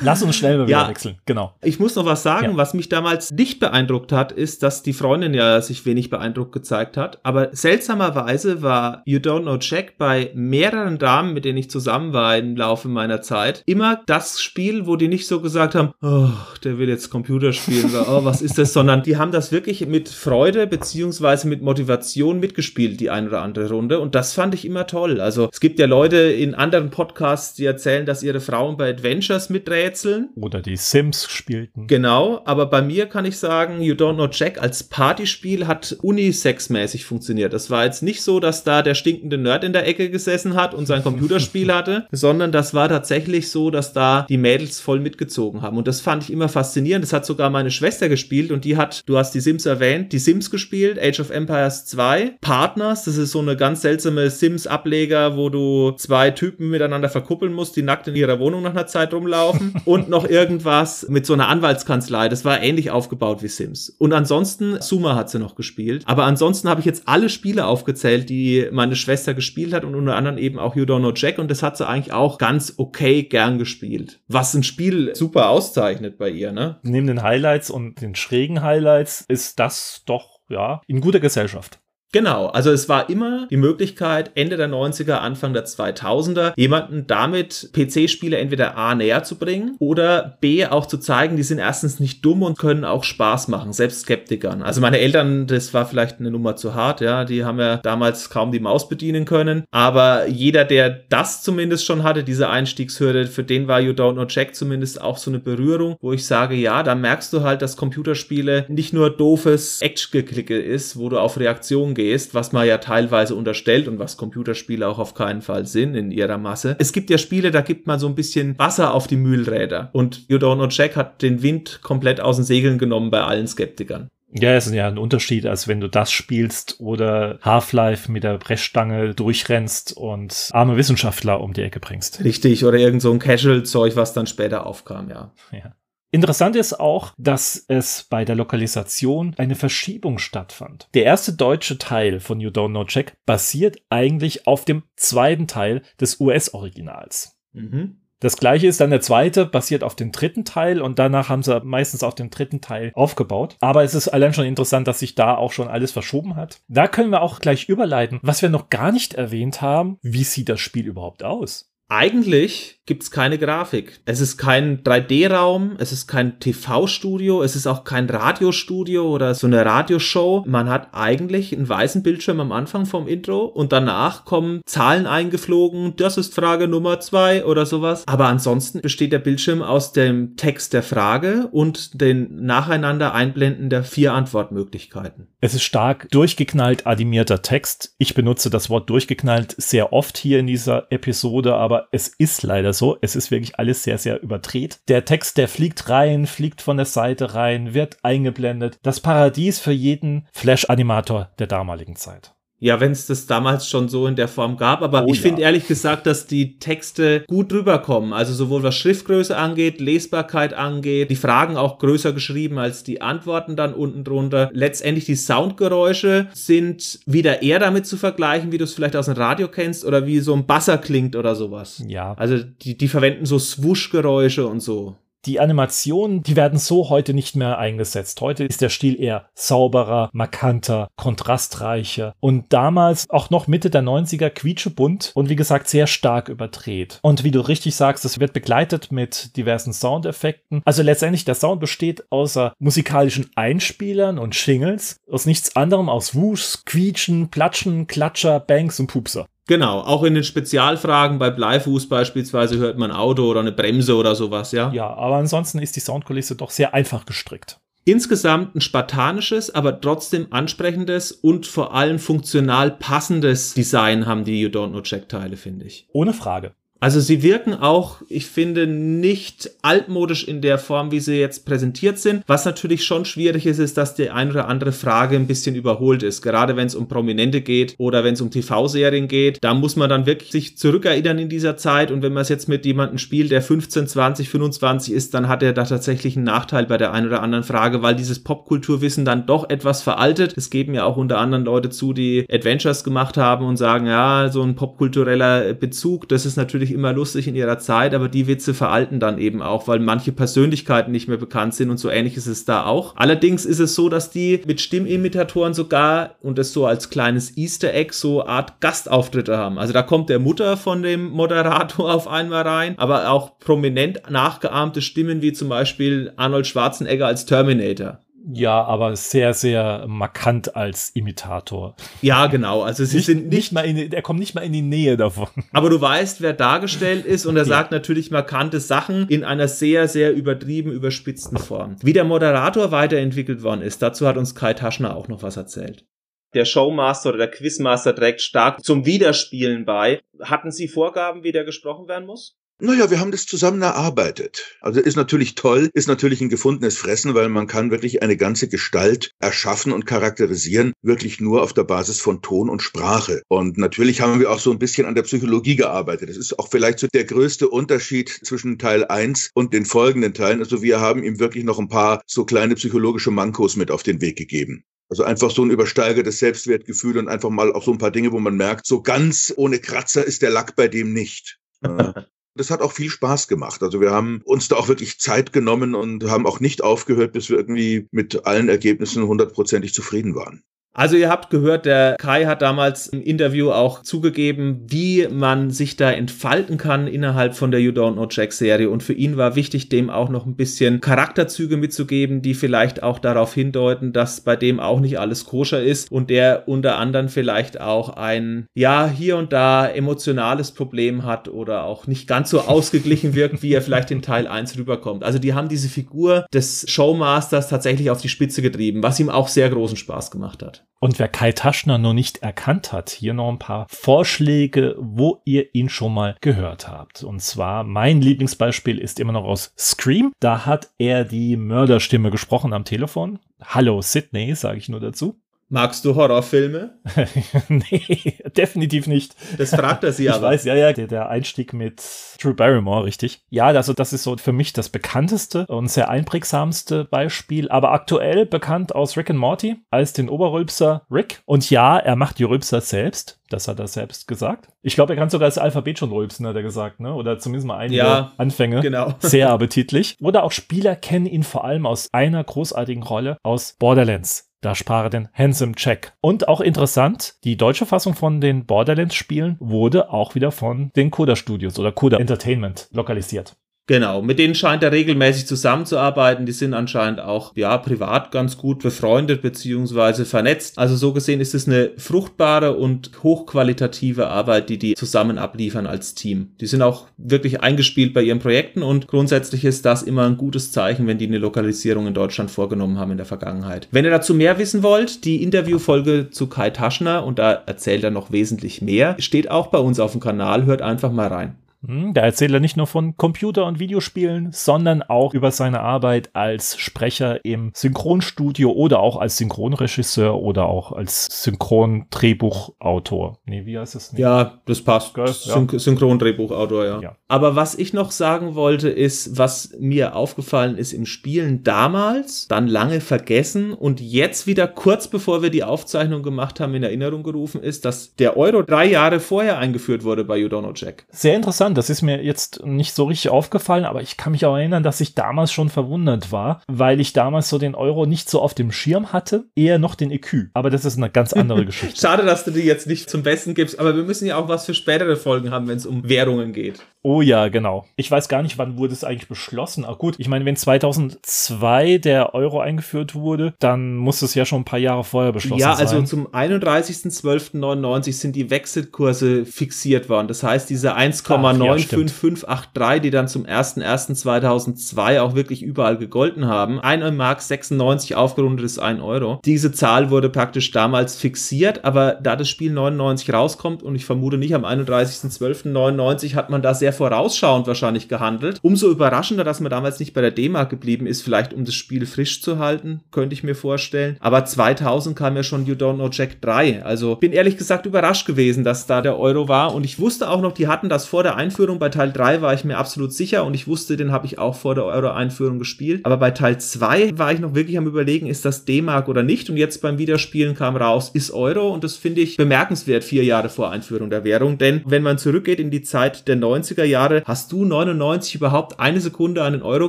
Lass uns schnell mal wieder Ja. wechseln. Genau. Ich muss noch was sagen, Ja. was mich damals nicht beeindruckt hat, ist, dass die Freundin ja sich wenig beeindruckt gezeigt hat. Aber seltsamerweise war You Don't Know Jack bei mehreren Damen, mit denen ich zusammen war im Laufe meiner Zeit, immer das Spiel, wo die nicht so gesagt haben, oh, der will jetzt Computer spielen oder oh, was ist das, sondern die haben das wirklich mit Freude beziehungsweise mit Motivation mitgespielt, die eine oder andere Runde. Und das fand ich immer toll. Also es gibt ja Leute in anderen Podcasts, die erzählen, dass ihre Frauen bei Adventures miträtseln. Oder die Sims spielten. Genau, aber bei mir kann ich sagen, You Don't Know Jack als Partyspiel hat unisex-mäßig funktioniert. Das war jetzt nicht so, dass da der stinkende Nerd in der Ecke gesessen hat und sein Computerspiel hatte, sondern das war tatsächlich so, dass da die Mädels voll mitgezogen haben. Und das fand ich immer faszinierend. Das hat sogar meine Schwester gespielt und die hat, du hast die Sims erwähnt, die Sims gespielt, Age of Empires 2, Partners, das ist so eine ganz seltsame Sims-Ableger, wo du zwei Typen miteinander verkuppeln musst, die nackt in ihrer Wohnung nach einer Zeit rumlaufen und noch irgendwas mit so einer Anwaltskanzlei. Das war ähnlich aufgebaut wie Sims. Und ansonsten, Suma hat sie noch gespielt. Aber ansonsten habe ich jetzt alle Spiele aufgezählt, die meine Schwester gespielt hat und unter anderem eben auch You Don't Know Jack und das hat sie eigentlich auch ganz okay gern gespielt. Was ein Spiel super auszeichnet bei ihr, ne? Neben den Highlights und den schrägen Highlights ist das doch, ja, in guter Gesellschaft. Genau, also es war immer die Möglichkeit, Ende der 90er, Anfang der 2000er, jemanden damit PC-Spiele entweder A näher zu bringen oder B auch zu zeigen, die sind erstens nicht dumm und können auch Spaß machen, selbst Skeptikern. Also meine Eltern, das war vielleicht eine Nummer zu hart, ja, die haben ja damals kaum die Maus bedienen können, aber jeder, der das zumindest schon hatte, diese Einstiegshürde, für den war You Don't Know Jack zumindest auch so eine Berührung, wo ich sage, ja, da merkst du halt, dass Computerspiele nicht nur doofes Action-Geklicke ist, wo du auf Reaktion gehst, was man ja teilweise unterstellt und was Computerspiele auch auf keinen Fall sind in ihrer Masse. Es gibt ja Spiele, da gibt man so ein bisschen Wasser auf die Mühlräder und You Don't Know Jack hat den Wind komplett aus den Segeln genommen bei allen Skeptikern. Ja, es ist ja ein Unterschied, als wenn du das spielst oder Half-Life mit der Brechstange durchrennst und arme Wissenschaftler um die Ecke bringst. Richtig, oder irgend so ein Casual-Zeug, was dann später aufkam, ja. Ja. Interessant ist auch, dass es bei der Lokalisation eine Verschiebung stattfand. Der erste deutsche Teil von You Don't Know Jack basiert eigentlich auf dem zweiten Teil des US-Originals. Mhm. Das gleiche ist dann der zweite, basiert auf dem dritten Teil und danach haben sie meistens auf dem dritten Teil aufgebaut. Aber es ist allein schon interessant, dass sich da auch schon alles verschoben hat. Da können wir auch gleich überleiten. Was wir noch gar nicht erwähnt haben, wie sieht das Spiel überhaupt aus? Eigentlich gibt's keine Grafik. Es ist kein 3D-Raum, es ist kein TV-Studio, es ist auch kein Radiostudio oder so eine Radioshow. Man hat eigentlich einen weißen Bildschirm am Anfang vom Intro und danach kommen Zahlen eingeflogen. Das ist Frage Nummer zwei oder sowas. Aber ansonsten besteht der Bildschirm aus dem Text der Frage und den nacheinander Einblenden der vier Antwortmöglichkeiten. Es ist stark durchgeknallt animierter Text. Ich benutze das Wort durchgeknallt sehr oft hier in dieser Episode, aber es ist leider so. Es ist wirklich alles sehr, sehr überdreht. Der Text, der fliegt rein, fliegt von der Seite rein, wird eingeblendet. Das Paradies für jeden Flash-Animator der damaligen Zeit. Ja, wenn es das damals schon so in der Form gab, aber Oh ich ja. finde ehrlich gesagt, dass die Texte gut rüberkommen. Also sowohl was Schriftgröße angeht, Lesbarkeit angeht, die Fragen auch größer geschrieben als die Antworten dann unten drunter. Letztendlich die Soundgeräusche sind wieder eher damit zu vergleichen, wie du es vielleicht aus dem Radio kennst oder wie so ein Basser klingt oder sowas. Ja. Also die, die verwenden so Swoosh-Geräusche und so. Die Animationen, die werden so heute nicht mehr eingesetzt. Heute ist der Stil eher sauberer, markanter, kontrastreicher und damals auch noch Mitte der 90er quietschebunt und wie gesagt sehr stark überdreht. Und wie du richtig sagst, es wird begleitet mit diversen Soundeffekten. Also letztendlich der Sound besteht außer musikalischen Einspielern und Shingles aus nichts anderem aus Wuschs, Quietschen, Platschen, Klatscher, Bangs und Pupser. Genau, auch in den Spezialfragen bei Bleifuß beispielsweise hört man Auto oder eine Bremse oder sowas, ja. Ja, aber ansonsten ist die Soundkulisse doch sehr einfach gestrickt. Insgesamt ein spartanisches, aber trotzdem ansprechendes und vor allem funktional passendes Design haben die You Don't Know Jack Teile, finde ich. Ohne Frage. Also sie wirken auch, ich finde, nicht altmodisch in der Form, wie sie jetzt präsentiert sind. Was natürlich schon schwierig ist, ist, dass die ein oder andere Frage ein bisschen überholt ist. Gerade wenn es um Prominente geht oder wenn es um TV-Serien geht. Da muss man dann wirklich sich zurückerinnern in dieser Zeit. Und wenn man es jetzt mit jemandem spielt, der 15, 20, 25 ist, dann hat er da tatsächlich einen Nachteil bei der einen oder anderen Frage, weil dieses Popkulturwissen dann doch etwas veraltet. Es geben ja auch unter anderem Leute zu, die Adventures gemacht haben und sagen, ja, so ein popkultureller Bezug, das ist natürlich immer lustig in ihrer Zeit, aber die Witze veralten dann eben auch, weil manche Persönlichkeiten nicht mehr bekannt sind und so ähnlich ist es da auch. Allerdings ist es so, dass die mit Stimmimitatoren sogar und das so als kleines Easter Egg so Art Gastauftritte haben. Also da kommt der Mutter von dem Moderator auf einmal rein, aber auch prominent nachgeahmte Stimmen wie zum Beispiel Arnold Schwarzenegger als Terminator. Ja, aber sehr, sehr markant als Imitator. Ja, genau. Also sie Nicht, sind nicht mal in, er kommt nicht mal in die Nähe davon. Aber du weißt, wer dargestellt ist und er sagt natürlich markante Sachen in einer sehr, sehr übertrieben überspitzten Form. Wie der Moderator weiterentwickelt worden ist, dazu hat uns Kai Taschner auch noch was erzählt. Der Showmaster oder der Quizmaster trägt stark zum Wiederspielen bei. Hatten Sie Vorgaben, wie der gesprochen werden muss? Naja, wir haben das zusammen erarbeitet. Also ist natürlich toll, ist natürlich ein gefundenes Fressen, weil man kann wirklich eine ganze Gestalt erschaffen und charakterisieren, wirklich nur auf der Basis von Ton und Sprache. Und natürlich haben wir auch so ein bisschen an der Psychologie gearbeitet. Das ist auch vielleicht so der größte Unterschied zwischen Teil 1 und den folgenden Teilen. Also wir haben ihm wirklich noch ein paar so kleine psychologische Mankos mit auf den Weg gegeben. Also einfach so ein übersteigertes Selbstwertgefühl und einfach mal auch so ein paar Dinge, wo man merkt, so ganz ohne Kratzer ist der Lack bei dem nicht. Das hat auch viel Spaß gemacht. Also wir haben uns da auch wirklich Zeit genommen und haben auch nicht aufgehört, bis wir irgendwie mit allen Ergebnissen hundertprozentig zufrieden waren. Also ihr habt gehört, der Kai hat damals im Interview auch zugegeben, wie man sich da entfalten kann innerhalb von der You Don't Know Jack Serie. Und für ihn war wichtig, dem auch noch ein bisschen Charakterzüge mitzugeben, die vielleicht auch darauf hindeuten, dass bei dem auch nicht alles koscher ist und der unter anderem vielleicht auch ein, ja, hier und da emotionales Problem hat oder auch nicht ganz so ausgeglichen wirkt, wie er vielleicht in Teil 1 rüberkommt. Also die haben diese Figur des Showmasters tatsächlich auf die Spitze getrieben, was ihm auch sehr großen Spaß gemacht hat. Und wer Kai Taschner noch nicht erkannt hat, hier noch ein paar Vorschläge, wo ihr ihn schon mal gehört habt. Und zwar mein Lieblingsbeispiel ist immer noch aus Scream. Da hat er die Mörderstimme gesprochen am Telefon. Hallo Sydney, sage ich nur dazu. Magst du Horrorfilme? nee, definitiv nicht. Das fragt er sie ich aber. weiß, ja, ja, der, der Einstieg mit Drew Barrymore, richtig. Ja, also das ist so für mich das bekannteste und sehr einprägsamste Beispiel, aber aktuell bekannt aus Rick and Morty als den Oberrülpser Rick. Und ja, er macht die Rülpser selbst. Das hat er selbst gesagt. Ich glaube, er kann sogar das Alphabet schon rülpsen, hat er gesagt, ne? Oder zumindest mal einige Ja, Anfänge. genau. Sehr appetitlich. Oder auch Spieler kennen ihn vor allem aus einer großartigen Rolle aus Borderlands. Da sprach er den Handsome Jack. Und auch interessant, die deutsche Fassung von den Borderlands-Spielen wurde auch wieder von den Coda Studios oder Coda Entertainment lokalisiert. Genau, mit denen scheint er regelmäßig zusammenzuarbeiten. Die sind anscheinend auch, ja, privat ganz gut befreundet beziehungsweise vernetzt. Also so gesehen ist es eine fruchtbare und hochqualitative Arbeit, die die zusammen abliefern als Team. Die sind auch wirklich eingespielt bei ihren Projekten und grundsätzlich ist das immer ein gutes Zeichen, wenn die eine Lokalisierung in Deutschland vorgenommen haben in der Vergangenheit. Wenn ihr dazu mehr wissen wollt, die Interviewfolge zu Kai Taschner und da erzählt er noch wesentlich mehr, steht auch bei uns auf dem Kanal. Hört einfach mal rein. Hm, Da erzählt er nicht nur von Computer- und Videospielen, sondern auch über seine Arbeit als Sprecher im Synchronstudio oder auch als Synchronregisseur oder auch als Synchrondrehbuchautor. Nee, wie heißt es? Nee. Ja, das passt. Gell? Ja. Syn Synchrondrehbuchautor, ja. Ja. Aber was ich noch sagen wollte, ist, was mir aufgefallen ist im Spielen damals, dann lange vergessen und jetzt wieder kurz bevor wir die Aufzeichnung gemacht haben, in Erinnerung gerufen ist, dass der Euro drei Jahre vorher eingeführt wurde bei Know Jack. Sehr interessant, das ist mir jetzt nicht so richtig aufgefallen, aber ich kann mich auch erinnern, dass ich damals schon verwundert war, weil ich damals so den Euro nicht so auf dem Schirm hatte, eher noch den EQ. Aber das ist eine ganz andere Geschichte. Schade, dass du die jetzt nicht zum Besten gibst, aber wir müssen ja auch was für spätere Folgen haben, wenn es um Währungen geht. Oh ja, genau. Ich weiß gar nicht, wann wurde es eigentlich beschlossen. Ah gut, ich meine, wenn 2002 der Euro eingeführt wurde, dann muss es ja schon ein paar Jahre vorher beschlossen Ja, sein. also zum 31.12.99 sind die Wechselkurse fixiert worden. Das heißt, diese Ach, ja, stimmt. 1,95583, die dann zum 01.01.2002 auch wirklich überall gegolten haben, 1 Mark 96 aufgerundet ist 1 Euro. Diese Zahl wurde praktisch damals fixiert, aber da das Spiel 99 rauskommt und ich vermute nicht am 31.12.99 hat man da sehr vorausschauend wahrscheinlich gehandelt. Umso überraschender, dass man damals nicht bei der D-Mark geblieben ist, vielleicht um das Spiel frisch zu halten, könnte ich mir vorstellen. Aber 2000 kam ja schon You Don't Know Jack 3. Also bin ehrlich gesagt überrascht gewesen, dass da der Euro war und ich wusste auch noch, die hatten das vor der Einführung. Bei Teil 3 war ich mir absolut sicher und ich wusste, den habe ich auch vor der Euro-Einführung gespielt. Aber bei Teil 2 war ich noch wirklich am überlegen, ist das D-Mark oder nicht? Und jetzt beim Wiederspielen kam raus, ist Euro und das finde ich bemerkenswert, vier Jahre vor Einführung der Währung. Denn wenn man zurückgeht in die Zeit der 90er Jahre, hast du 99 überhaupt eine Sekunde an den Euro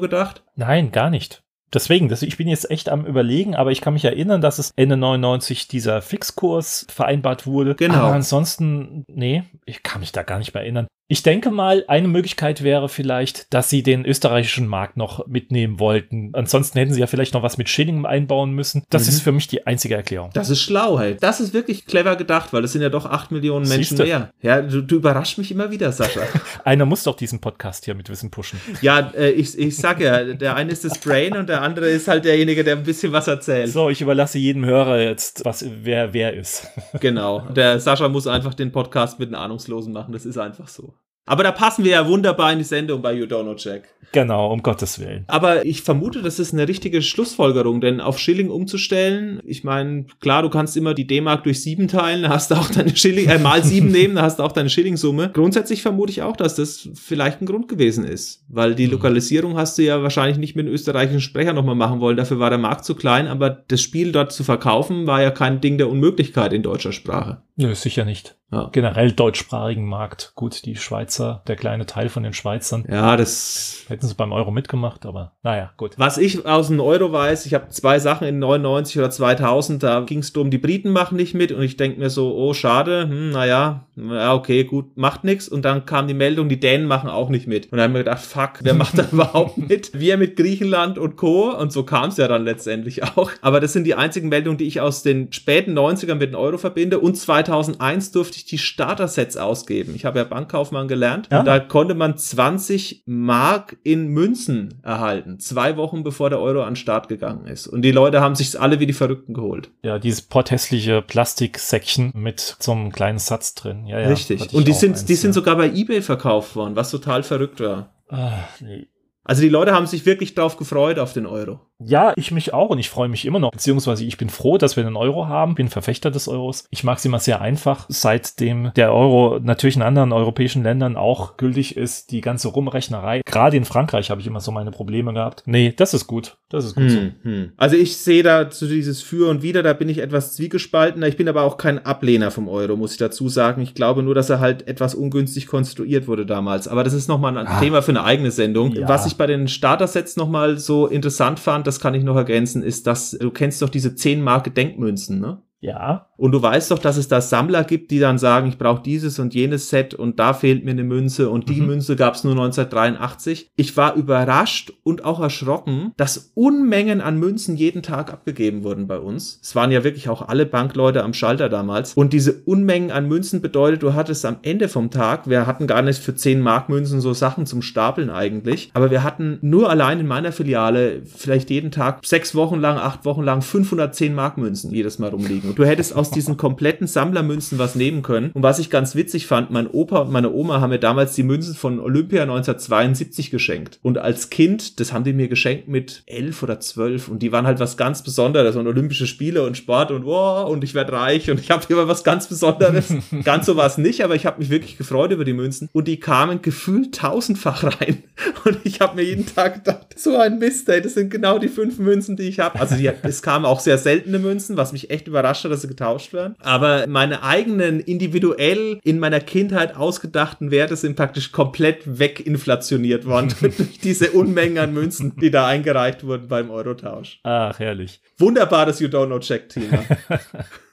gedacht? Nein, gar nicht. Deswegen, das, ich bin jetzt echt am überlegen, aber ich kann mich erinnern, dass es Ende 99 dieser Fixkurs vereinbart wurde. Genau. Aber ansonsten, nee, ich kann mich da gar nicht mehr erinnern. Ich denke mal, eine Möglichkeit wäre vielleicht, dass sie den österreichischen Markt noch mitnehmen wollten. Ansonsten hätten sie ja vielleicht noch was mit Schilling einbauen müssen. Das Mhm. ist für mich die einzige Erklärung. Das ist schlau, hey. Das ist wirklich clever gedacht, weil es sind ja doch 8 Millionen Menschen Siehste. mehr. Ja, du, du überraschst mich immer wieder, Sascha. Einer muss doch diesen Podcast hier mit Wissen pushen. ja, äh, ich, ich sag ja, der eine ist das Brain und der andere ist halt derjenige, der ein bisschen was erzählt. So, ich überlasse jedem Hörer jetzt, was wer wer ist. Genau. Der Sascha muss einfach den Podcast mit einem Ahnungslosen machen. Das ist einfach so. Aber da passen wir ja wunderbar in die Sendung bei You Don't Know Jack. Genau, um Gottes Willen. Aber ich vermute, das ist eine richtige Schlussfolgerung, denn auf Schilling umzustellen, ich meine, klar, du kannst immer die D-Mark durch sieben teilen, da hast du auch deine Schilling, äh, mal sieben nehmen, da hast du auch deine Schillingsumme. Grundsätzlich vermute ich auch, dass das vielleicht ein Grund gewesen ist, weil die Lokalisierung hast du ja wahrscheinlich nicht mit einem österreichischen Sprecher nochmal machen wollen, dafür war der Markt zu klein, aber das Spiel dort zu verkaufen war ja kein Ding der Unmöglichkeit in deutscher Sprache. Nö, sicher nicht. Ja. Generell deutschsprachigen Markt. Gut, die Schweizer, der kleine Teil von den Schweizern. Ja, das Hätten sie beim Euro mitgemacht, aber naja, gut. Was ich aus dem Euro weiß, ich habe zwei Sachen in 99 oder 2000, da ging es darum, die Briten machen nicht mit und ich denke mir so, oh schade, hm, naja, ja okay, gut, macht nix und dann kam die Meldung, die Dänen machen auch nicht mit und dann haben wir gedacht, fuck, wer macht da überhaupt mit? Wir mit Griechenland und Co. und so kam es ja dann letztendlich auch. Aber das sind die einzigen Meldungen, die ich aus den späten 90ern mit dem Euro verbinde und 2001 durfte ich die Starter-Sets ausgeben. Ich habe ja Bankkaufmann gelernt Ja. und da konnte man 20 Mark in Münzen erhalten, zwei Wochen bevor der Euro an den Start gegangen ist. Und die Leute haben sich alle wie die Verrückten geholt. Ja, dieses porthässliche Plastiksäckchen mit so einem kleinen Satz drin. Ja, ja, Richtig. Und die sind, eins, die sind ja. sogar bei eBay verkauft worden, was total verrückt war. Ah, nee. Also die Leute haben sich wirklich drauf gefreut auf den Euro. Ja, ich mich auch und ich freue mich immer noch, beziehungsweise ich bin froh, dass wir einen Euro haben, bin Verfechter des Euros. Ich mag es immer sehr einfach, seitdem der Euro natürlich in anderen europäischen Ländern auch gültig ist, die ganze Rumrechnerei. Gerade in Frankreich habe ich immer so meine Probleme gehabt. Nee, das ist gut. Das ist gut hm, so. Hm. Also ich sehe da so dieses Für und Wider, da bin ich etwas zwiegespaltener. Ich bin aber auch kein Ablehner vom Euro, muss ich dazu sagen. Ich glaube nur, dass er halt etwas ungünstig konstruiert wurde damals. Aber das ist nochmal ein ah. Thema für eine eigene Sendung. Ja. Was ich bei den Starter-Sets nochmal so interessant fand, das kann ich noch ergänzen, ist, dass du kennst doch diese 10 Marke Denkmünzen, ne? Ja. Und du weißt doch, dass es da Sammler gibt, die dann sagen, ich brauche dieses und jenes Set und da fehlt mir eine Münze und die mhm. Münze gab es nur 1983. Ich war überrascht und auch erschrocken, dass Unmengen an Münzen jeden Tag abgegeben wurden bei uns. Es waren ja wirklich auch alle Bankleute am Schalter damals. Und diese Unmengen an Münzen bedeutet, du hattest am Ende vom Tag, wir hatten gar nicht für 10 Mark Münzen so Sachen zum Stapeln eigentlich, aber wir hatten nur allein in meiner Filiale vielleicht jeden Tag sechs Wochen lang, acht Wochen lang 510 Mark Münzen jedes Mal rumliegen. Und du hättest aus diesen kompletten Sammlermünzen was nehmen können. Und was ich ganz witzig fand, mein Opa und meine Oma haben mir damals die Münzen von Olympia 1972 geschenkt. Und als Kind, das haben die mir geschenkt mit elf oder zwölf. Und die waren halt was ganz Besonderes. Und Olympische Spiele und Sport und wow, und ich werde reich. Und ich habe immer was ganz Besonderes. ganz so war es nicht, aber ich habe mich wirklich gefreut über die Münzen. Und die kamen gefühlt tausendfach rein. Und ich habe mir jeden Tag gedacht, so ein Mist, ey, das sind genau die fünf Münzen, die ich habe. Also die, es kamen auch sehr seltene Münzen, was mich echt überrascht hat, dass sie getauscht werden. Aber meine eigenen individuell in meiner Kindheit ausgedachten Werte sind praktisch komplett weginflationiert worden durch diese Unmengen an Münzen, die da eingereicht wurden beim Eurotausch. Ach, herrlich. Wunderbares You Don't Know Check-Thema.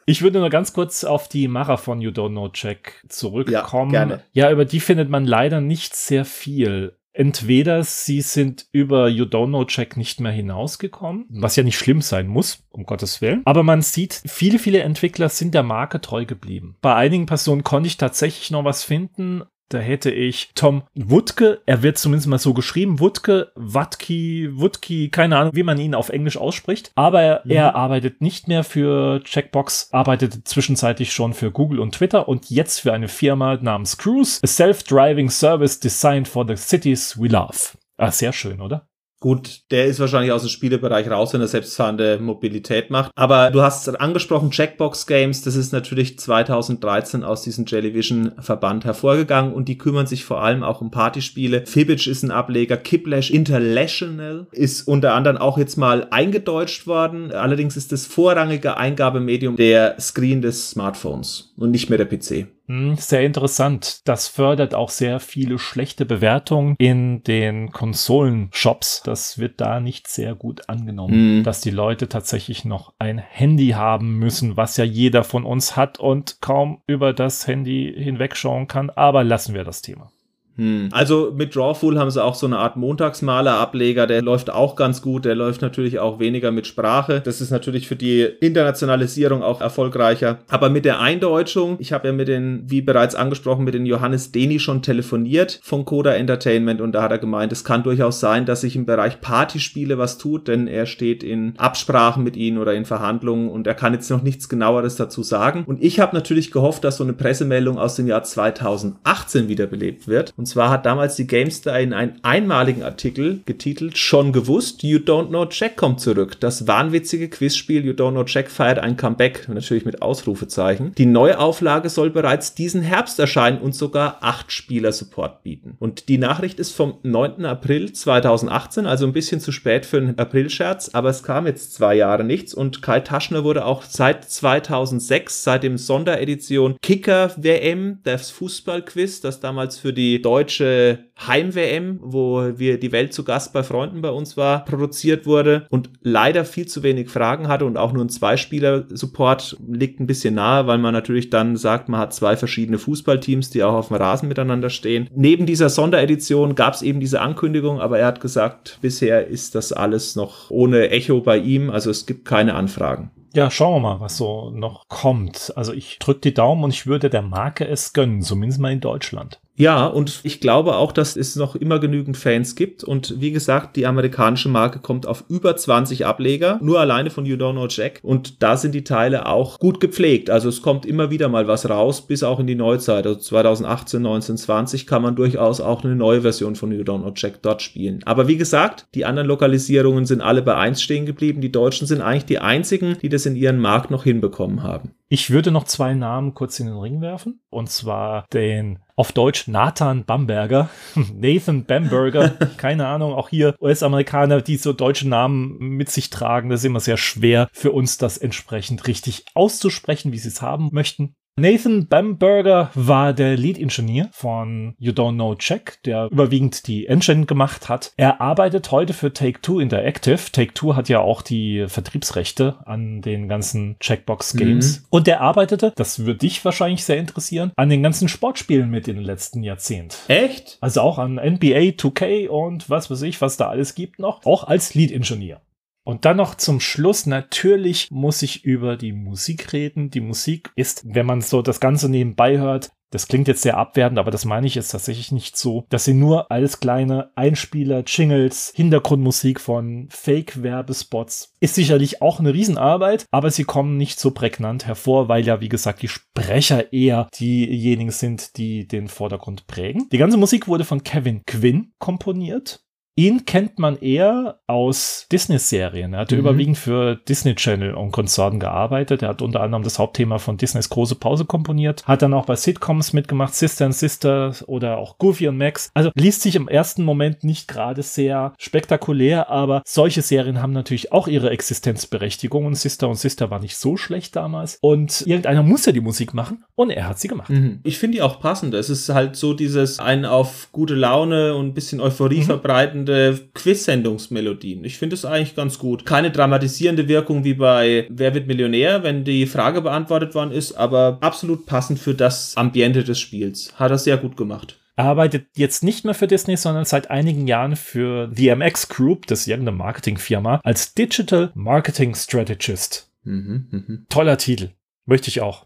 Ich würde nur ganz kurz auf die Macher von You Don't Know Check zurückkommen. Ja, gerne. ja, über die findet man leider nicht sehr viel entweder sie sind über You Don't Know Check nicht mehr hinausgekommen, was ja nicht schlimm sein muss, um Gottes Willen. Aber man sieht, viele, viele Entwickler sind der Marke treu geblieben. Bei einigen Personen konnte ich tatsächlich noch was finden, da hätte ich Tom Wutke, er wird zumindest mal so geschrieben, Wutke, Watki, Wutki, keine Ahnung, wie man ihn auf Englisch ausspricht. Aber mhm. er arbeitet nicht mehr für Checkbox, arbeitet zwischenzeitlich schon für Google und Twitter und jetzt für eine Firma namens Cruise, a self-driving service designed for the cities we love. Ah, sehr schön, oder? Gut, der ist wahrscheinlich aus dem Spielebereich raus, wenn er selbstfahrende Mobilität macht. Aber du hast angesprochen, Checkbox Games, das ist natürlich 2013 aus diesem Jellyvision Verband hervorgegangen und die kümmern sich vor allem auch um Partyspiele. Fibbage ist ein Ableger, Kiplash International ist unter anderem auch jetzt mal eingedeutscht worden. Allerdings ist das vorrangige Eingabemedium der Screen des Smartphones und nicht mehr der PC. Hm, sehr interessant. Das fördert auch sehr viele schlechte Bewertungen in den Konsolenshops. Das wird da nicht sehr gut angenommen, mhm. dass die Leute tatsächlich noch ein Handy haben müssen, was ja jeder von uns hat und kaum über das Handy hinwegschauen kann. Aber lassen wir das Thema. Hm. Also mit Drawful haben sie auch so eine Art Montagsmaler-Ableger, der läuft auch ganz gut, der läuft natürlich auch weniger mit Sprache. Das ist natürlich für die Internationalisierung auch erfolgreicher. Aber mit der Eindeutschung, ich habe ja mit den, wie bereits angesprochen, mit den Johannes Deni schon telefoniert von Coda Entertainment und da hat er gemeint, es kann durchaus sein, dass sich im Bereich Partyspiele was tut, denn er steht in Absprachen mit ihnen oder in Verhandlungen und er kann jetzt noch nichts genaueres dazu sagen. Und ich habe natürlich gehofft, dass so eine Pressemeldung aus dem Jahr 2018 wiederbelebt wird. Und zwar hat damals die GameStar in einem einmaligen Artikel getitelt, schon gewusst, You Don't Know Jack kommt zurück. Das wahnwitzige Quizspiel You Don't Know Jack feiert ein Comeback, natürlich mit Ausrufezeichen. Die neue Auflage soll bereits diesen Herbst erscheinen und sogar acht Spieler Support bieten. Und die Nachricht ist vom 9. April 2018, also ein bisschen zu spät für einen Aprilscherz, aber es kam jetzt zwei Jahre nichts und Kai Taschner wurde auch seit 2006, seit dem Sonderedition Kicker WM, das Fußballquiz, das damals für die deutsche Heim-WM, wo wir die Welt zu Gast bei Freunden bei uns war, produziert wurde und leider viel zu wenig Fragen hatte und auch nur ein Zwei-Spieler-Support liegt ein bisschen nahe, weil man natürlich dann sagt, man hat zwei verschiedene Fußballteams, die auch auf dem Rasen miteinander stehen. Neben dieser Sonderedition gab es eben diese Ankündigung, aber er hat gesagt, bisher ist das alles noch ohne Echo bei ihm, also es gibt keine Anfragen. Ja, schauen wir mal, was so noch kommt. Also ich drücke die Daumen und ich würde der Marke es gönnen, zumindest mal in Deutschland. Ja, und ich glaube auch, dass es noch immer genügend Fans gibt. Und wie gesagt, die amerikanische Marke kommt auf über 20 Ableger, nur alleine von You Don't Know Jack. Und da sind die Teile auch gut gepflegt. Also es kommt immer wieder mal was raus, bis auch in die Neuzeit. Also 2018, 19, 20 kann man durchaus auch eine neue Version von You Don't Know Jack dort spielen. Aber wie gesagt, die anderen Lokalisierungen sind alle bei 1 stehen geblieben. Die Deutschen sind eigentlich die einzigen, die das in ihren Markt noch hinbekommen haben. Ich würde noch zwei Namen kurz in den Ring werfen. Und zwar den auf Deutsch Nathan Bamberger, Nathan Bamberger, keine Ahnung, auch hier US-Amerikaner, die so deutsche Namen mit sich tragen. Das ist immer sehr schwer für uns, das entsprechend richtig auszusprechen, wie sie es haben möchten. Nathan Bamberger war der Lead-Ingenieur von You Don't Know Check, der überwiegend die Engine gemacht hat. Er arbeitet heute für Take-Two Interactive. Take-Two hat ja auch die Vertriebsrechte an den ganzen Checkbox-Games. Mhm. Und er arbeitete, das würde dich wahrscheinlich sehr interessieren, an den ganzen Sportspielen mit in den letzten Jahrzehnt. Echt? Also auch an NBA 2K und was weiß ich, was da alles gibt noch. Auch als Lead-Ingenieur. Und dann noch zum Schluss, natürlich muss ich über die Musik reden. Die Musik ist, wenn man so das Ganze nebenbei hört, das klingt jetzt sehr abwertend, aber das meine ich jetzt tatsächlich nicht so, dass sie nur alles kleine Einspieler, Jingles, Hintergrundmusik von Fake-Werbespots ist sicherlich auch eine Riesenarbeit, aber sie kommen nicht so prägnant hervor, weil ja, wie gesagt, die Sprecher eher diejenigen sind, die den Vordergrund prägen. Die ganze Musik wurde von Kevin Quinn komponiert. Ihn kennt man eher aus Disney-Serien. Er hatte mhm. überwiegend für Disney Channel und Konsorten gearbeitet. Er hat unter anderem das Hauptthema von Disneys Große Pause komponiert. Hat dann auch bei Sitcoms mitgemacht, Sister and Sister oder auch Goofy und Max. Also liest sich im ersten Moment nicht gerade sehr spektakulär, aber solche Serien haben natürlich auch ihre Existenzberechtigung und Sister und Sister war nicht so schlecht damals. Und irgendeiner muss ja die Musik machen und er hat sie gemacht. Mhm. Ich finde die auch passend. Es ist halt so dieses einen auf gute Laune und ein bisschen Euphorie mhm. verbreiten spannende Quiz-Sendungsmelodien. Ich finde es eigentlich ganz gut. Keine dramatisierende Wirkung wie bei Wer wird Millionär, wenn die Frage beantwortet worden ist, aber absolut passend für das Ambiente des Spiels. Hat er sehr gut gemacht. Er arbeitet jetzt nicht mehr für Disney, sondern seit einigen Jahren für the MX Group, das ist irgendeine Marketingfirma, als Digital Marketing Strategist. Mhm, mh. Toller Titel. Möchte ich auch.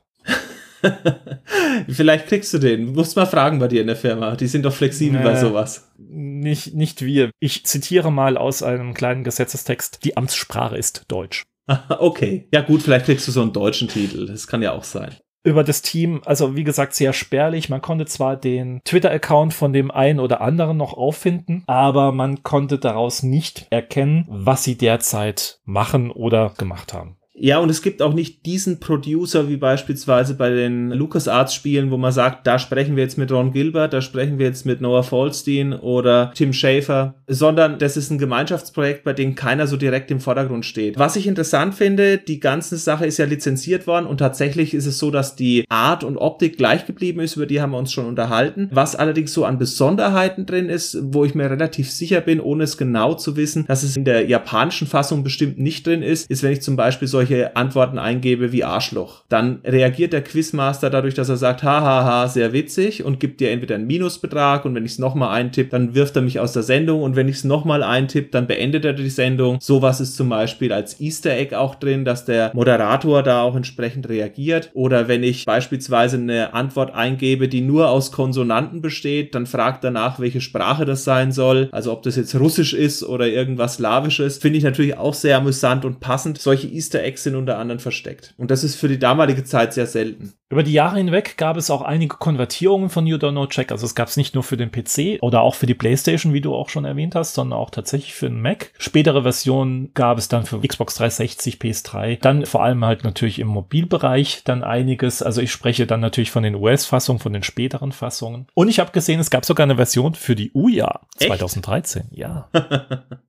Vielleicht kriegst du den. Musst mal fragen bei dir in der Firma. Die sind doch flexibel nee, bei sowas. Nicht, nicht wir. Ich zitiere mal aus einem kleinen Gesetzestext. Die Amtssprache ist Deutsch. okay. Ja gut, vielleicht kriegst du so einen deutschen Titel. Das kann ja auch sein über das Team, also wie gesagt, sehr spärlich. Man konnte zwar den Twitter-Account von dem einen oder anderen noch auffinden, aber man konnte daraus nicht erkennen, was sie derzeit machen oder gemacht haben. Ja, und es gibt auch nicht diesen Producer wie beispielsweise bei den LucasArts-Spielen, wo man sagt, da sprechen wir jetzt mit Ron Gilbert, da sprechen wir jetzt mit Noah Falstein oder Tim Schafer, sondern das ist ein Gemeinschaftsprojekt, bei dem keiner so direkt im Vordergrund steht. Was ich interessant finde, die ganze Sache ist ja lizenziert worden und tatsächlich ist es so, dass die Art und Optik gleich geblieben ist, über die haben wir uns schon unterhalten. Was allerdings so an Besonderheiten drin ist, wo ich mir relativ sicher bin, ohne es genau zu wissen, dass es in der japanischen Fassung bestimmt nicht drin ist, ist, wenn ich zum Beispiel solche solche Antworten eingebe wie Arschloch. Dann reagiert der Quizmaster dadurch, dass er sagt, hahaha, sehr witzig und gibt dir entweder einen Minusbetrag und wenn ich es nochmal eintippe, dann wirft er mich aus der Sendung und wenn ich es nochmal eintippe, dann beendet er die Sendung. Sowas ist zum Beispiel als Easter Egg auch drin, dass der Moderator da auch entsprechend reagiert. Oder wenn ich beispielsweise eine Antwort eingebe, die nur aus Konsonanten besteht, dann fragt danach, welche Sprache das sein soll. Also ob das jetzt Russisch ist oder irgendwas Slawisches. Finde ich natürlich auch sehr amüsant und passend. Solche Easter Eggs sind unter anderem versteckt. Und das ist für die damalige Zeit sehr selten. Über die Jahre hinweg gab es auch einige Konvertierungen von You Don't Know Check. Also es gab es nicht nur für den PC oder auch für die PlayStation, wie du auch schon erwähnt hast, sondern auch tatsächlich für den Mac. Spätere Versionen gab es dann für Xbox 360, PS3. Dann vor allem halt natürlich im Mobilbereich dann einiges. Also ich spreche dann natürlich von den US-Fassungen, von den späteren Fassungen. Und ich habe gesehen, es gab sogar eine Version für die Uja 2013. Echt? Ja.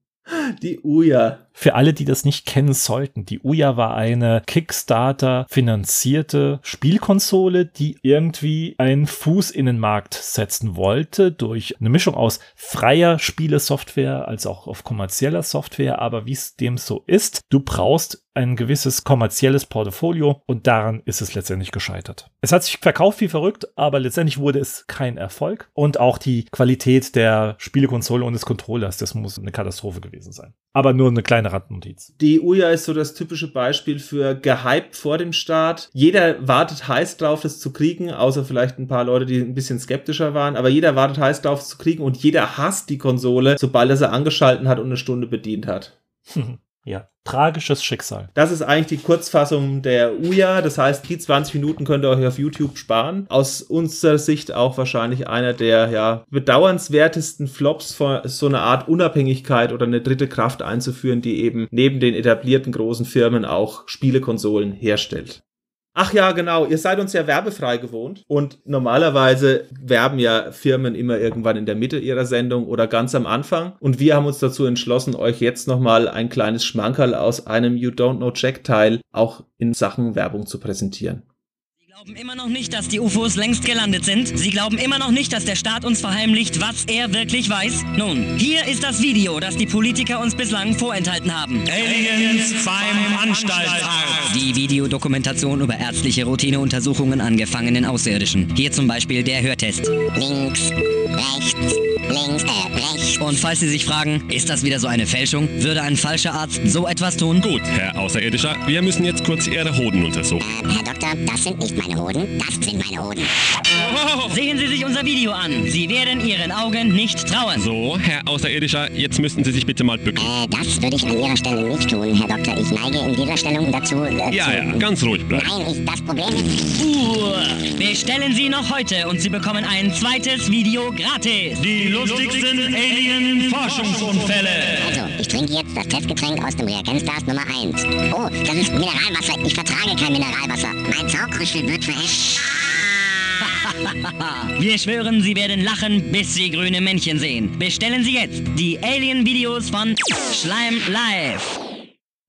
Die Uja. Für alle, die das nicht kennen sollten, die Uja war eine Kickstarter finanzierte Spielkonsole, die irgendwie einen Fuß in den Markt setzen wollte durch eine Mischung aus freier Spielesoftware als auch auf kommerzieller Software. Aber wie es dem so ist, du brauchst ein gewisses kommerzielles Portfolio und daran ist es letztendlich gescheitert. Es hat sich verkauft wie verrückt, aber letztendlich wurde es kein Erfolg und auch die Qualität der Spielekonsole und des Controllers, das muss eine Katastrophe gewesen sein. Aber nur eine kleine Randnotiz. Die Uja ist so das typische Beispiel für gehypt vor dem Start. Jeder wartet heiß drauf, das zu kriegen, außer vielleicht ein paar Leute, die ein bisschen skeptischer waren. Aber jeder wartet heiß drauf, es zu kriegen und jeder hasst die Konsole, sobald er sie angeschalten hat und eine Stunde bedient hat. Ja, tragisches Schicksal. Das ist eigentlich die Kurzfassung der Uja. Das heißt, die 20 Minuten könnt ihr euch auf YouTube sparen. Aus unserer Sicht auch wahrscheinlich einer der ja, bedauernswertesten Flops von so einer Art Unabhängigkeit oder eine dritte Kraft einzuführen, die eben neben den etablierten großen Firmen auch Spielekonsolen herstellt. Ach ja, genau. Ihr seid uns ja werbefrei gewohnt. Und normalerweise werben ja Firmen immer irgendwann in der Mitte ihrer Sendung oder ganz am Anfang. Und wir haben uns dazu entschlossen, euch jetzt nochmal ein kleines Schmankerl aus einem You Don't Know Jack Teil auch in Sachen Werbung zu präsentieren. Sie glauben immer noch nicht, dass die UFOs längst gelandet sind. Sie glauben immer noch nicht, dass der Staat uns verheimlicht, was er wirklich weiß. Nun, hier ist das Video, das die Politiker uns bislang vorenthalten haben. Aliens beim Anstaltsarzt. Die Videodokumentation über ärztliche Routineuntersuchungen an gefangenen Außerirdischen. Hier zum Beispiel der Hörtest. Links, rechts, links, äh, rechts. Und falls Sie sich fragen, ist das wieder so eine Fälschung? Würde ein falscher Arzt so etwas tun? Gut, Herr Außerirdischer, wir müssen jetzt kurz Ihre Hoden untersuchen. Äh, Herr Doktor, das sind nicht meine Hoden, das sind meine Hoden. Sehen Sie sich unser Video an. Sie werden Ihren Augen nicht trauen. So, Herr Außerirdischer, jetzt müssten Sie sich bitte mal bücken. Äh, das würde ich an Ihrer Stelle nicht tun, Herr Doktor. Ich neige in dieser Stellung dazu. Äh, Ja, zu, ja, ganz ruhig bleiben. Nein, ich, das Problem Uh, bestellen Sie noch heute und Sie bekommen ein zweites Video gratis. Die lustigsten Alien-Forschungsunfälle. Also, ich trinke jetzt das Testgetränk aus dem Reagenzglas Nummer 1. Oh, das ist Mineralwasser. Ich vertrage kein Mineralwasser. Mein Saugrüssel wird verändert. Wir schwören, Sie werden lachen, bis Sie grüne Männchen sehen. Bestellen Sie jetzt die Alien-Videos von Schleim Live.